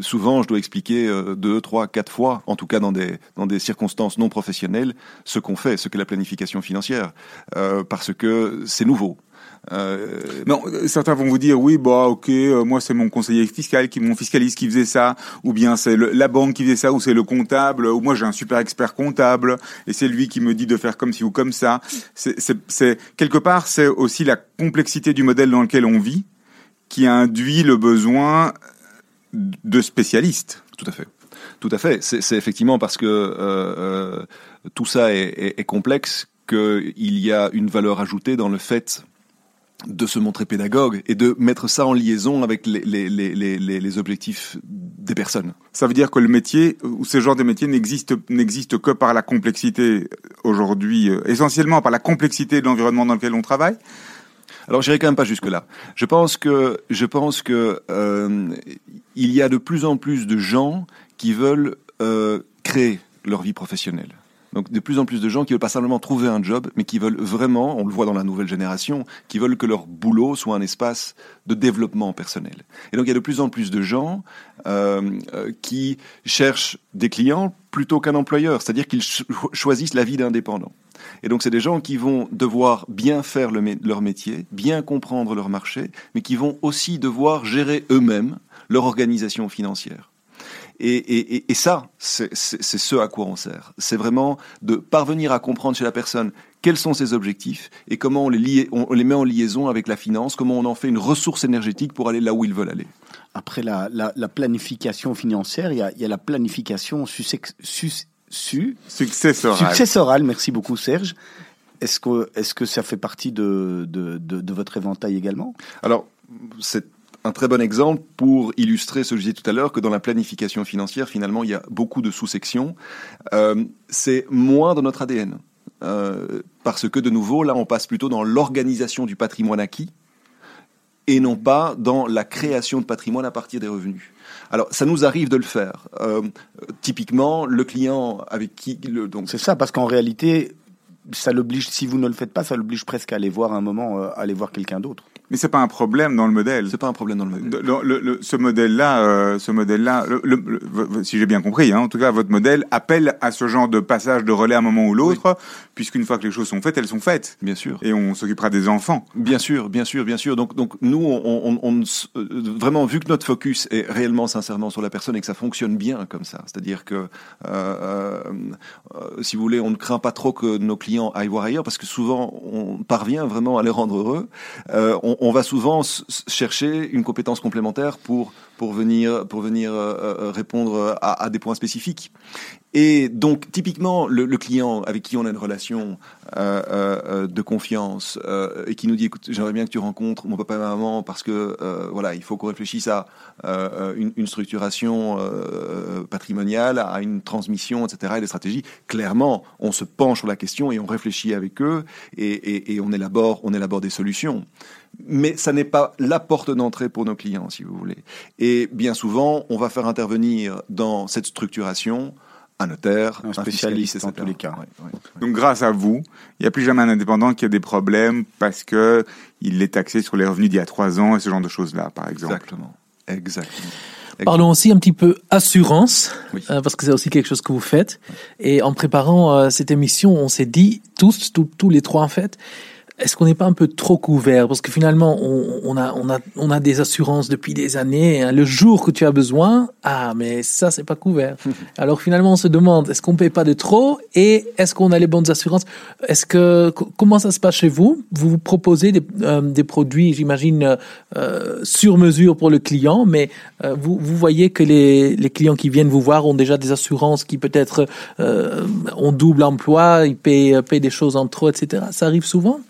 souvent, je dois expliquer deux, trois, quatre fois, en tout cas dans des, dans des circonstances non professionnelles, ce qu'on fait, ce qu'est la planification financière, parce que c'est nouveau. Euh, non, certains vont vous dire oui, bah ok, euh, moi c'est mon conseiller fiscal, qui mon fiscaliste qui faisait ça, ou bien c'est la banque qui faisait ça, ou c'est le comptable, ou moi j'ai un super expert comptable et c'est lui qui me dit de faire comme ci ou comme ça. C'est quelque part c'est aussi la complexité du modèle dans lequel on vit qui induit le besoin de spécialistes. Tout à fait. Tout à fait. C'est effectivement parce que euh, tout ça est, est, est complexe qu'il y a une valeur ajoutée dans le fait de se montrer pédagogue et de mettre ça en liaison avec les, les, les, les, objectifs des personnes. Ça veut dire que le métier, ou ce genre de métier, n'existe, n'existe que par la complexité aujourd'hui, euh, essentiellement par la complexité de l'environnement dans lequel on travaille alors j'irai quand même pas jusque là. Je pense que je pense que euh, il y a de plus en plus de gens qui veulent euh, créer leur vie professionnelle. Donc de plus en plus de gens qui veulent pas simplement trouver un job, mais qui veulent vraiment, on le voit dans la nouvelle génération, qui veulent que leur boulot soit un espace de développement personnel. Et donc il y a de plus en plus de gens euh, euh qui cherchent des clients plutôt qu'un employeur, c'est-à-dire qu'ils choisissent la vie d'indépendant. Et donc c'est des gens qui vont devoir bien faire le leur métier, bien comprendre leur marché, mais qui vont aussi devoir gérer eux-mêmes leur organisation financière. Et, et, et ça, c'est ce à quoi on sert. C'est vraiment de parvenir à comprendre chez la personne quels sont ses objectifs et comment on les, on les met en liaison avec la finance, comment on en fait une ressource énergétique pour aller là où ils veulent aller. Après la, la, la planification financière, il y a, il y a la planification su, su, successorale. successorale. Merci beaucoup Serge. Est-ce que, est -ce que ça fait partie de, de, de, de votre éventail également? Alors, c'est un très bon exemple pour illustrer ce que je disais tout à l'heure, que dans la planification financière, finalement, il y a beaucoup de sous-sections. Euh, c'est moins dans notre ADN. Euh, parce que, de nouveau, là, on passe plutôt dans l'organisation du patrimoine acquis et non pas dans la création de patrimoine à partir des revenus. Alors, ça nous arrive de le faire. Euh, typiquement, le client avec qui... Donc C'est ça, parce qu'en réalité, ça l'oblige, si vous ne le faites pas, ça l'oblige presque à aller voir un moment, euh, aller voir quelqu'un d'autre. Mais c'est pas un problème dans le modèle. C'est pas un problème dans le modèle. Le, le, ce modèle-là, euh, ce modèle-là, si j'ai bien compris, hein, en tout cas, votre modèle appelle à ce genre de passage de relais à un moment ou l'autre, puisqu'une fois que les choses sont faites, elles sont faites. Bien sûr. Et on s'occupera des enfants. Bien sûr, bien sûr, bien sûr. Donc, donc nous, on, on, on euh, vraiment vu que notre focus est réellement, sincèrement sur la personne et que ça fonctionne bien comme ça, c'est-à-dire que, euh, si vous voulez, on ne craint pas trop que nos clients aillent voir ailleurs, parce que souvent, on parvient vraiment à les rendre heureux. On, va souvent chercher une compétence complémentaire pour pour venir pour venir euh, euh, répondre à, des points spécifiques. Et donc, typiquement, le, client avec qui on a une relation euh, de confiance et qui nous dit, écoute, j'aimerais bien que tu rencontres mon papa et ma maman parce que voilà, il faut qu'on réfléchisse à une, structuration patrimoniale, à une transmission, etc., et des stratégies. Clairement, on se penche sur la question et on réfléchit avec eux et, et, on on élabore des solutions mais ça n'est pas la porte d'entrée pour nos clients, si vous voulez. Et bien souvent, on va faire intervenir dans cette structuration un notaire, un spécialiste, dans tous les cas. Donc grâce à vous, il n'y a plus jamais un indépendant qui a des problèmes parce que il est taxé sur les revenus d'il y a trois ans et ce genre de choses-là, par exemple. Exactement. Exactement. Parlons aussi un petit peu assurance, euh, parce que c'est aussi quelque chose que vous faites. Et en préparant euh, cette émission, on s'est dit tous, tous les trois en fait, est-ce qu'on n'est pas un peu trop couvert? Parce que finalement, on, on, a, on, a, on a des assurances depuis des années. Hein. Le jour que tu as besoin, ah, mais ça, c'est pas couvert. Alors finalement, on se demande, est-ce qu'on paye pas de trop? Et est-ce qu'on a les bonnes assurances? Est-ce que comment ça se passe chez vous? Vous vous proposez des, euh, des produits, j'imagine, euh, sur mesure pour le client, mais euh, vous, vous voyez que les, les clients qui viennent vous voir ont déjà des assurances qui peut-être euh, ont double emploi, ils payent, payent des choses en trop, etc. Ça arrive souvent?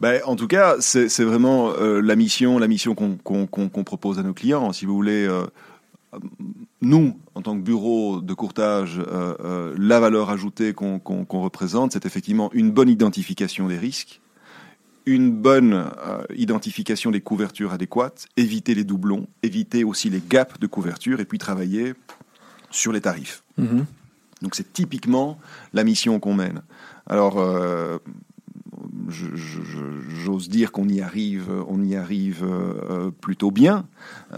Ben, en tout cas, c'est vraiment euh, la mission, la mission qu'on qu propose à nos clients. Si vous voulez, euh, nous, en tant que bureau de courtage, euh, la valeur ajoutée qu'on représente, c'est effectivement une bonne identification des risques, une bonne identification des couvertures adéquates, éviter les doublons, éviter aussi les gaps de couverture, et puis travailler sur les tarifs. Mm -hmm. Donc c'est typiquement la mission qu'on mène. Alors, j'ose dire qu'on y arrive, on y arrive euh, plutôt bien.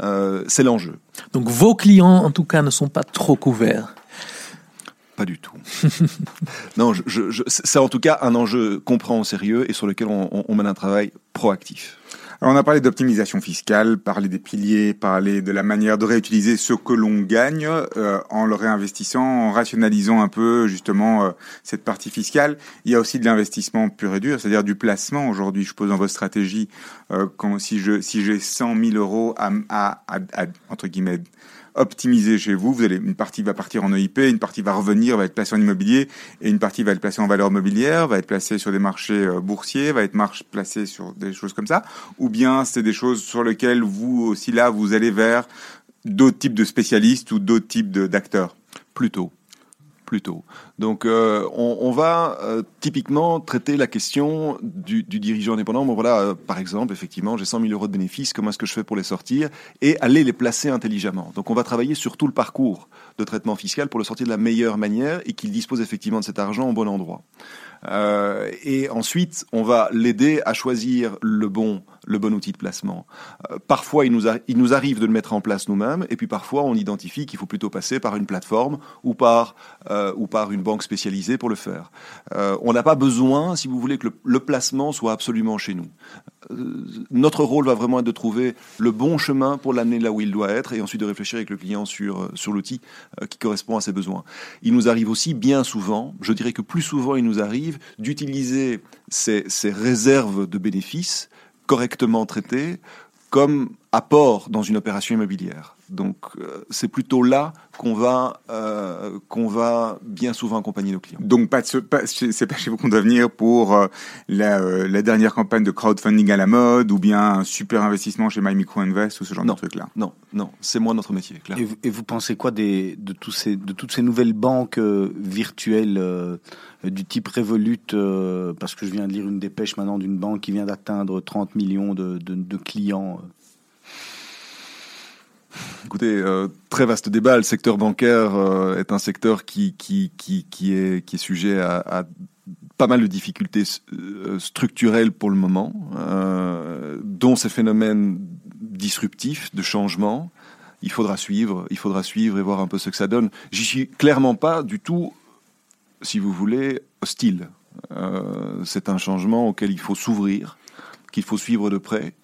Euh, c'est l'enjeu. Donc vos clients, en tout cas, ne sont pas trop couverts. Pas du tout. non, c'est en tout cas un enjeu qu'on prend au sérieux et sur lequel on, on mène un travail proactif. On a parlé d'optimisation fiscale, parlé des piliers, parlé de la manière de réutiliser ce que l'on gagne euh, en le réinvestissant, en rationalisant un peu justement euh, cette partie fiscale. Il y a aussi de l'investissement pur et dur, c'est-à-dire du placement. Aujourd'hui, je pose dans votre stratégie, euh, quand, si je si j'ai 100 000 euros à entre guillemets optimiser chez vous. Vous allez, une partie va partir en EIP, une partie va revenir, va être placée en immobilier, et une partie va être placée en valeur mobilière, va être placée sur des marchés euh, boursiers, va être placée sur des choses comme ça. Ou bien c'est des choses sur lesquelles vous aussi là, vous allez vers d'autres types de spécialistes ou d'autres types d'acteurs? Plutôt Donc, euh, on, va euh, typiquement traiter la question du, du dirigeant indépendant. Bon, voilà, euh, par exemple, effectivement, j'ai 100 000 euros de bénéfices, comment est-ce que je fais pour les sortir et aller les placer intelligemment. Donc, on va travailler sur tout le parcours de traitement fiscal pour le sortir de la meilleure manière et qu'il dispose effectivement de cet argent au bon endroit. Euh, et ensuite, on va l'aider à choisir le bon, le bon outil de placement. Euh, parfois, il nous, arrive de le mettre en place nous-mêmes, et puis parfois, on identifie qu'il faut plutôt passer par une plateforme ou par, euh, ou par une banque spécialisée pour le faire. On n'a pas besoin, si vous voulez, que le, le placement soit absolument chez nous. Notre rôle va vraiment être de trouver le bon chemin pour l'amener là où il doit être, et ensuite de réfléchir avec le client sur, sur l'outil qui correspond à ses besoins. Il nous arrive aussi bien souvent, je dirais que plus souvent il nous arrive, d'utiliser ces, ces réserves de bénéfices correctement traitées comme apport dans une opération immobilière. Donc euh, c'est plutôt là qu'on va euh, qu'on va bien souvent accompagner nos clients. Donc pas, pas c'est pas chez vous qu'on doit venir pour euh, la, euh, la, dernière campagne de crowdfunding à la mode ou bien un super investissement chez My Micro Invest ou ce genre non, de trucs là. Non, non, c'est moi notre métier. Clair. Et, vous, et vous pensez quoi des de tous ces de toutes ces nouvelles banques euh, virtuelles euh, du type Revolut parce que je viens de lire une dépêche maintenant d'une banque qui vient d'atteindre 30 millions de, de, de clients Écoutez, euh, très vaste débat. Le secteur bancaire euh, est un secteur qui, qui, qui, est, qui est sujet à, pas mal de difficultés euh, structurelles pour le moment, dont ces phénomènes disruptifs de changement. Il faudra suivre, il faudra suivre et voir un peu ce que ça donne. J'y suis clairement pas du tout, si vous voulez, hostile. C'est un changement auquel il faut s'ouvrir, qu'il faut suivre de près.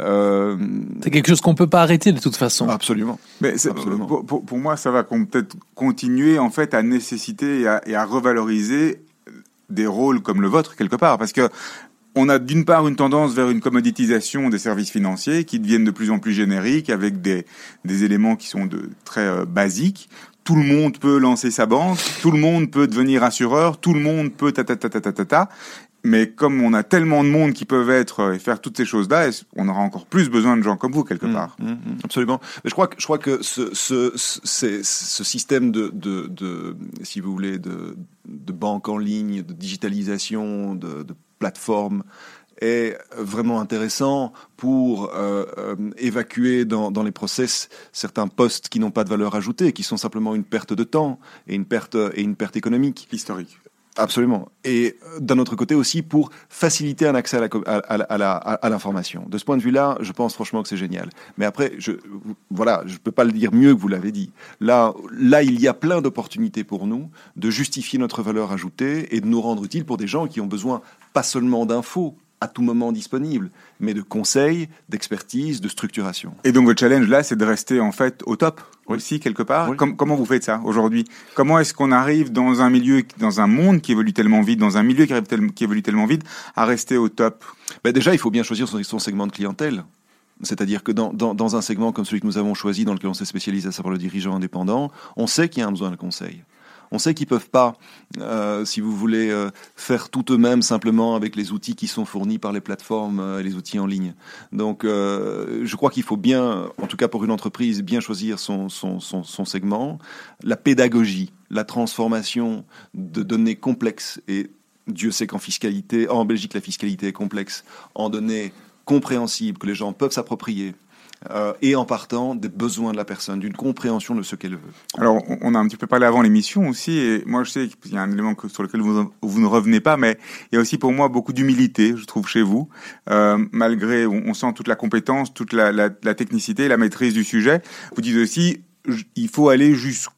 Euh, c'est quelque chose qu'on peut pas arrêter de toute façon. Absolument. Mais Absolument. Pour, pour, pour, moi, ça va peut-être continuer en fait à nécessiter et à, et à, revaloriser des rôles comme le vôtre quelque part, parce que on a d'une part une tendance vers une commoditisation des services financiers qui deviennent de plus en plus génériques avec des, des éléments qui sont de, très euh, basiques. Tout le monde peut lancer sa banque, tout le monde peut devenir assureur, tout le monde peut ta ta ta ta ta ta, ta mais comme on a tellement de monde qui peuvent être euh, et faire toutes ces choses-là, on aura encore plus besoin de gens comme vous quelque mmh, part. Mmh, mmh, absolument. Mais je crois que je crois que ce, ce, ce, ce système de, de, de, si vous voulez, de, de banque en ligne, de digitalisation, de, de plateforme est vraiment intéressant pour euh, euh, évacuer dans, dans, les process certains postes qui n'ont pas de valeur ajoutée, qui sont simplement une perte de temps et une perte et une perte économique historique. Absolument. Et euh, d'un autre côté aussi pour faciliter un accès à l'information. De ce point de vue-là, je pense franchement que c'est génial. Mais après, je, voilà, je peux pas le dire mieux que vous l'avez dit. Là, là, il y a plein d'opportunités pour nous de justifier notre valeur ajoutée et de nous rendre utiles pour des gens qui ont besoin pas seulement d'infos, à tout moment disponible, mais de conseils, d'expertise, de structuration. Et donc votre challenge là, c'est de rester en fait au top aussi quelque part. comment vous faites ça aujourd'hui? Comment est-ce qu'on arrive dans un milieu, dans un monde qui évolue tellement vite, dans un milieu qui évolue tellement vite, à rester au top? Ben Déjà, il faut bien choisir son, son segment de clientèle. C'est-à-dire que dans, dans, dans, un segment comme celui que nous avons choisi, dans lequel on s'est spécialisé, à savoir le dirigeant indépendant, on sait qu'il y a un besoin de conseil. On sait qu'ils peuvent pas, euh, si vous voulez, euh, faire tout eux-mêmes simplement avec les outils qui sont fournis par les plateformes euh, et les outils en ligne. Donc, je crois qu'il faut bien, en tout cas pour une entreprise, bien choisir son, son, son, son segment. La pédagogie, la transformation de données complexes et Dieu sait qu'en fiscalité, en Belgique, la fiscalité est complexe, en données compréhensibles que les gens peuvent s'approprier euh, et en partant des besoins de la personne, d'une compréhension de ce qu'elle veut. Alors, on a un petit peu parlé avant l'émission aussi, et moi je sais qu'il y a un élément sur lequel vous, vous, ne revenez pas, mais il y a aussi pour moi beaucoup d'humilité, je trouve, chez vous, euh, malgré, on, sent toute la compétence, toute la, la, technicité, la maîtrise du sujet. Vous dites aussi, il faut aller jusqu'au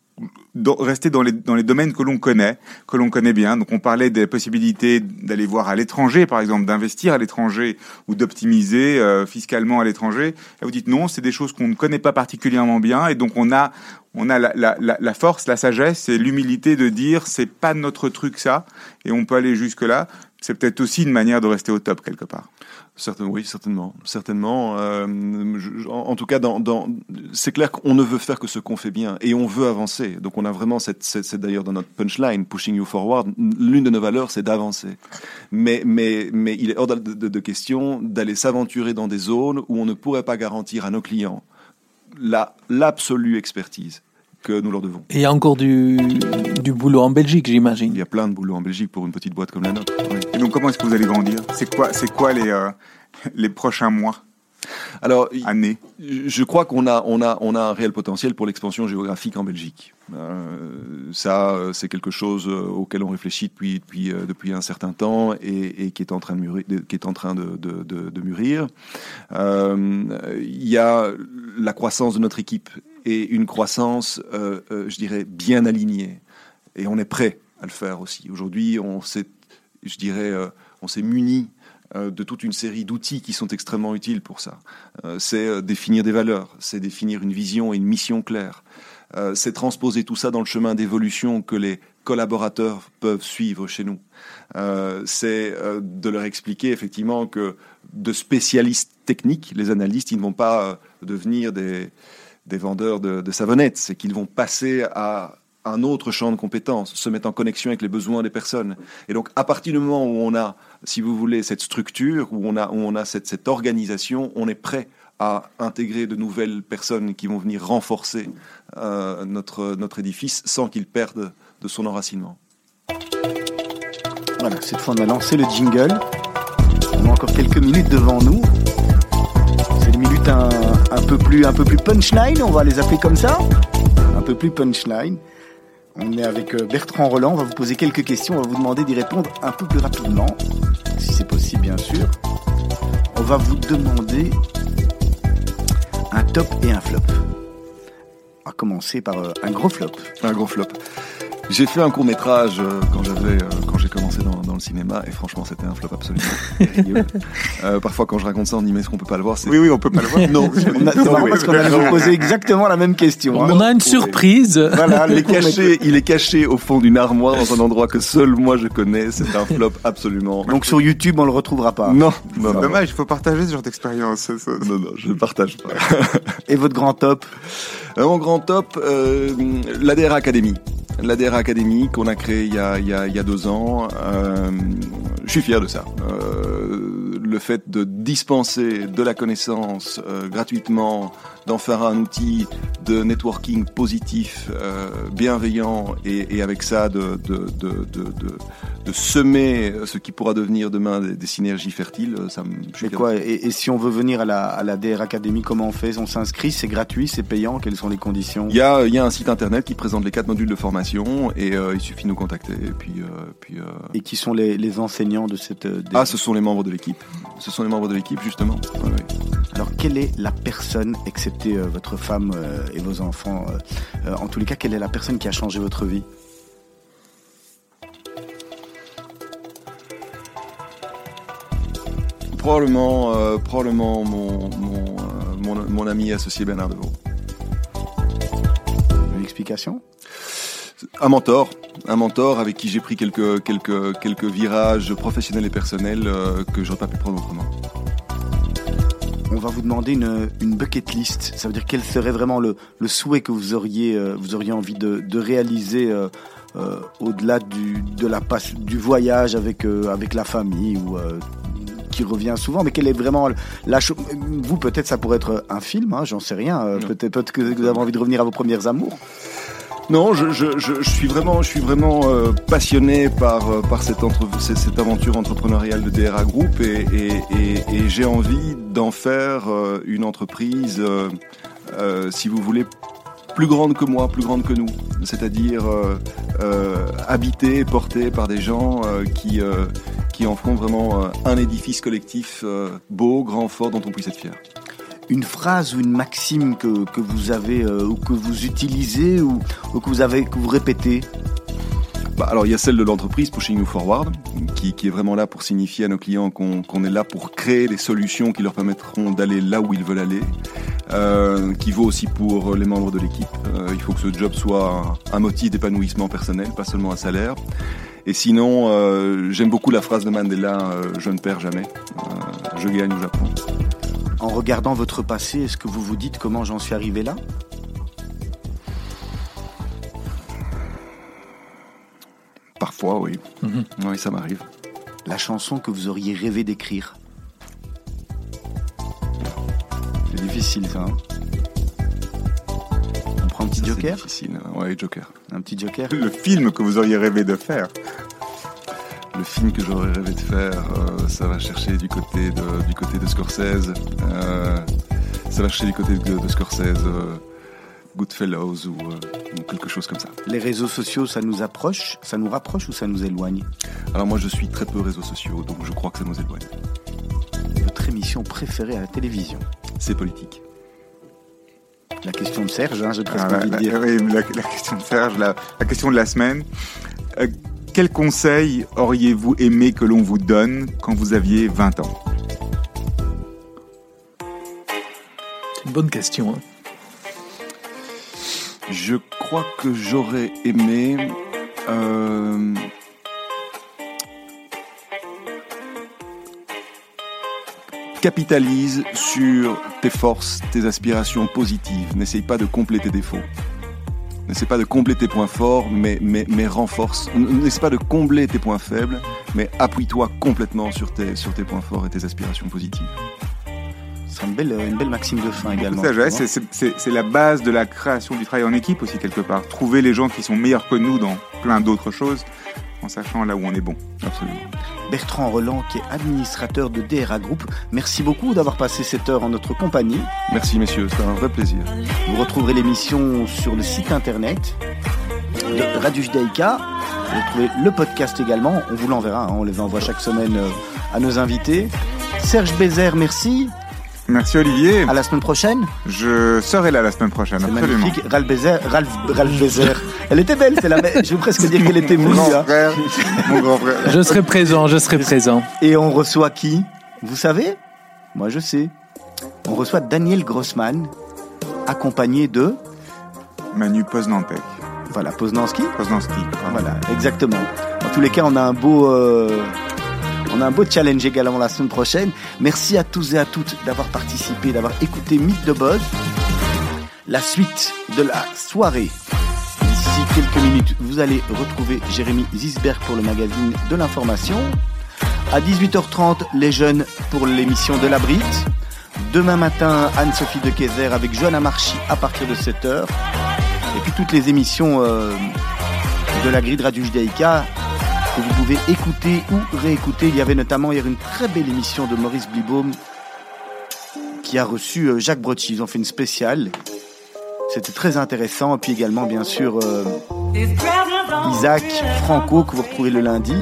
rester dans les, dans les domaines que l'on connaît, que l'on connaît bien. Donc on parlait des possibilités d'aller voir à l'étranger, par exemple, d'investir à l'étranger ou d'optimiser euh, fiscalement à l'étranger. Et vous dites non, c'est des choses qu'on ne connaît pas particulièrement bien, et donc on a on a la, la, la force, la sagesse et l'humilité de dire c'est pas notre truc ça, et on peut aller jusque là. C'est peut-être aussi une manière de rester au top quelque part. Certainement, oui, certainement, certainement. Euh, en, tout cas, c'est clair qu'on ne veut faire que ce qu'on fait bien et on veut avancer. Donc, on a vraiment cette, c'est d'ailleurs dans notre punchline, pushing you forward. L'une de nos valeurs, c'est d'avancer. Mais, mais, mais il est hors de, question d'aller s'aventurer dans des zones où on ne pourrait pas garantir à nos clients la l'absolue expertise que nous leur devons. Et il y a encore du, du boulot en Belgique, j'imagine. Il y a plein de boulot en Belgique pour une petite boîte comme la nôtre. Oui. Et donc, comment est-ce que vous allez grandir? C'est quoi, c'est quoi les, euh, les prochains mois? Alors, année. Je crois qu'on a, on a, on a un réel potentiel pour l'expansion géographique en Belgique. Euh, ça, c'est quelque chose auquel on réfléchit depuis, depuis, euh, depuis un certain temps et, et, qui est en train de mûrir. Qui est en train de, de, de, de mûrir. Euh, il y a la croissance de notre équipe et une croissance, euh, euh, je dirais, bien alignée. Et on est prêt à le faire aussi. Aujourd'hui, on s'est, je dirais, euh, on s'est muni de toute une série d'outils qui sont extrêmement utiles pour ça. C'est définir des valeurs, c'est définir une vision et une mission claire, c'est transposer tout ça dans le chemin d'évolution que les collaborateurs peuvent suivre chez nous. c'est de leur expliquer effectivement que de spécialistes techniques, les analystes, ils ne vont pas devenir des, des vendeurs de, savonnettes, c'est qu'ils vont passer à un autre champ de compétences, se mettre en connexion avec les besoins des personnes. Et donc, à partir du moment où on a, si vous voulez, cette structure, où on a, où on a cette, cette organisation, on est prêt à intégrer de nouvelles personnes qui vont venir renforcer euh, notre, notre édifice sans qu'il perde de son enracinement. Voilà, cette fois on a lancé le jingle. On a encore quelques minutes devant nous. C'est une minute un, un peu plus, un peu plus punchline, on va les appeler comme ça. Un peu plus punchline. On est avec euh, Bertrand Roland, on va vous poser quelques questions, on va vous demander d'y répondre un peu plus rapidement, si c'est possible bien sûr. On va vous demander un top et un flop. On va commencer par euh, un gros flop. Un gros flop. J'ai fait un court métrage euh, quand j'avais euh, quand j'ai commencé dans, dans, le cinéma et franchement c'était un flop absolument. euh, parfois quand je raconte ça on dit mais est-ce qu'on peut pas le voir? Oui oui on peut pas le voir. non. on a, non parce qu'on vous poser exactement la même question. Hein. On a une surprise. Voilà, il est caché, il est caché au fond d'une armoire dans un endroit que seul moi je connais. C'est un flop absolument. Donc sur YouTube on le retrouvera pas. Non. non, non Dommage, il faut partager ce genre d'expérience. Non non, je ne partage pas. et votre grand top? Euh, Mon grand top, euh, l'ADR Academy l'ADR Academy qu'on a créé il y a, il, y a, deux ans. Euh, je suis fier de ça. Euh, le fait de dispenser de la connaissance euh, gratuitement, d'en faire un outil de networking positif, euh, bienveillant et, et, avec ça de, de, de, de, semer ce qui pourra devenir demain des, des synergies fertiles, ça me. Et quoi et, et, si on veut venir à la, à la DR Academy, comment on fait? On s'inscrit, c'est gratuit, c'est payant Quelles sont les conditions? Il y a, il y a un site internet qui présente les quatre modules de formation et euh, il suffit de nous contacter. Et puis, euh, puis. Et qui sont les, les enseignants de cette DR Ah, ce sont les membres de l'équipe. Ce sont les membres de l'équipe justement. Ouais, ouais. Alors, quelle est la personne, excepté euh, votre femme euh, et vos enfants, euh, en tous les cas, quelle est la personne qui a changé votre vie Probablement, euh, probablement mon, mon, mon, mon, ami associé Bernard Devaux. Une explication Un mentor, un mentor avec qui j'ai pris quelques, quelques, quelques virages professionnels et personnels euh, que j'aurais pas pu prendre autrement. On va vous demander une, une, bucket list. Ça veut dire quel serait vraiment le, le souhait que vous auriez, euh, vous auriez envie de, de réaliser euh, euh, au-delà du, de la passe, du voyage avec, euh, avec la famille ou qui revient souvent, mais quelle est vraiment la chose Vous, peut-être, ça pourrait être un film, hein, j'en sais rien. Peut-être peut que vous avez envie de revenir à vos premières amours. Non, je, je, je, je, suis vraiment, je suis vraiment euh, passionné par, euh, par cette, entre, cette aventure entrepreneuriale de DRA Group et, et, et, et j'ai envie d'en faire euh, une entreprise, euh, si vous voulez, plus grande que moi, plus grande que nous, c'est-à-dire habitée et portée par des gens qui, qui en feront vraiment un édifice collectif beau, grand, fort, dont on puisse être fier une phrase ou une maxime que, que vous avez euh, ou que vous utilisez ou, que vous avez que vous répétez bah alors il y a celle de l'entreprise Pushing You Forward qui, qui, est vraiment là pour signifier à nos clients qu'on qu est là pour créer les solutions qui leur permettront d'aller là où ils veulent aller, euh, qui vaut aussi pour les membres de l'équipe. Euh, il faut que ce job soit un, motif d'épanouissement personnel, pas seulement un salaire. Et sinon, j'aime beaucoup la phrase de Mandela je ne perds jamais, je gagne ou j'apprends en regardant votre passé, est-ce que vous vous dites comment j'en suis arrivé là? Parfois, oui. -hmm. Oui, ça m'arrive. La chanson que vous auriez rêvé d'écrire? C'est difficile, ça. Hein On prend un petit ça, joker? difficile. Ouais, joker. Un petit joker? Le film que vous auriez rêvé de faire le film que j'aurais rêvé de faire, euh, ça va chercher du côté de, du côté de Scorsese. Euh, ça va chercher du côté de, de Scorsese, euh, Goodfellows ou, ou, quelque chose comme ça. Les réseaux sociaux, ça nous approche, ça nous rapproche ou ça nous éloigne? Alors moi, je suis très peu réseaux sociaux, donc je crois que ça nous éloigne. Votre émission préférée à la télévision? C'est politique. La question de Serge, hein, j'ai presque ah, envie la, de dire. Oui, la, la, question de Serge, la, la question de la semaine. Euh, quel conseil auriez-vous aimé que l'on vous donne quand vous aviez 20 ans? C'est une bonne question. Hein. Je crois que j'aurais aimé... Euh... Capitalise sur tes forces, tes aspirations positives. N'essaye pas de combler tes défauts. N'essaie pas de combler tes points forts, mais, mais, mais renforce. N'essaie pas de combler tes points faibles, mais appuie-toi complètement sur tes, sur tes points forts et tes aspirations positives. C'est une belle, une belle maxime de fin également. C'est la base de la création du travail en équipe aussi quelque part. Trouver les gens qui sont meilleurs que nous dans plein d'autres choses. En sachant là où on est bon. Absolument. Bertrand Roland, qui est administrateur de DRA Group, merci beaucoup d'avoir passé cette heure en notre compagnie. Merci messieurs, c'était un vrai plaisir. Vous retrouverez l'émission sur le site internet de Radio Judaïka. Vous retrouvez le podcast également. On vous l'enverra, hein. on les envoie chaque semaine euh, à nos invités. Serge Bézère, merci. Merci Olivier. À la semaine prochaine. Je serai là la semaine prochaine, C'est absolument. magnifique. Ralph Bézère, Ralph, Ralph Bézère. Elle était belle, c'est la me- Je veux presque dire qu'elle était Mon grand hein. frère, mon grand frère. Je serai présent, je serai présent. Et on reçoit qui? Vous savez? Moi je sais. On reçoit Daniel Grossman, accompagné de. Manu Poznantek. Voilà, Poznanski. Poznanski. pardon. Voilà, exactement. En tous les cas, on a un beau, euh, on a un beau challenge également la semaine prochaine. Merci à tous et à toutes d'avoir participé, d'avoir écouté Mythe de Buzz. La suite de la soirée. Quelques minutes, vous allez retrouver Jérémy Zisberg pour le magazine de l'information. À 18h30, les jeunes pour l'émission de la Brite. Demain matin, Anne-Sophie de Kayser avec Johanna Marchi à partir de 7h. Et puis toutes les émissions euh, de la grille de Radio Judaïka que vous pouvez écouter ou réécouter. Il y avait notamment hier une très belle émission de Maurice Blibaum qui a reçu euh, Jacques Brocci. Ils ont fait une spéciale. C'était très intéressant. Et puis également, bien sûr, euh, Isaac Franco que vous retrouvez le lundi.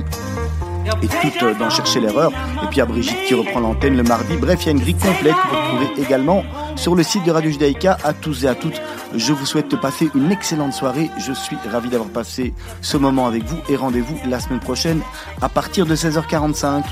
Et tout euh, dans Chercher l'erreur. Et puis à Brigitte qui reprend l'antenne le mardi. Bref, il y a une grille complète que vous retrouvez également sur le site de Radio Judaïka. À tous et à toutes, je vous souhaite de passer une excellente soirée. Je suis ravi d'avoir passé ce moment avec vous et rendez-vous la semaine prochaine à partir de 16h45.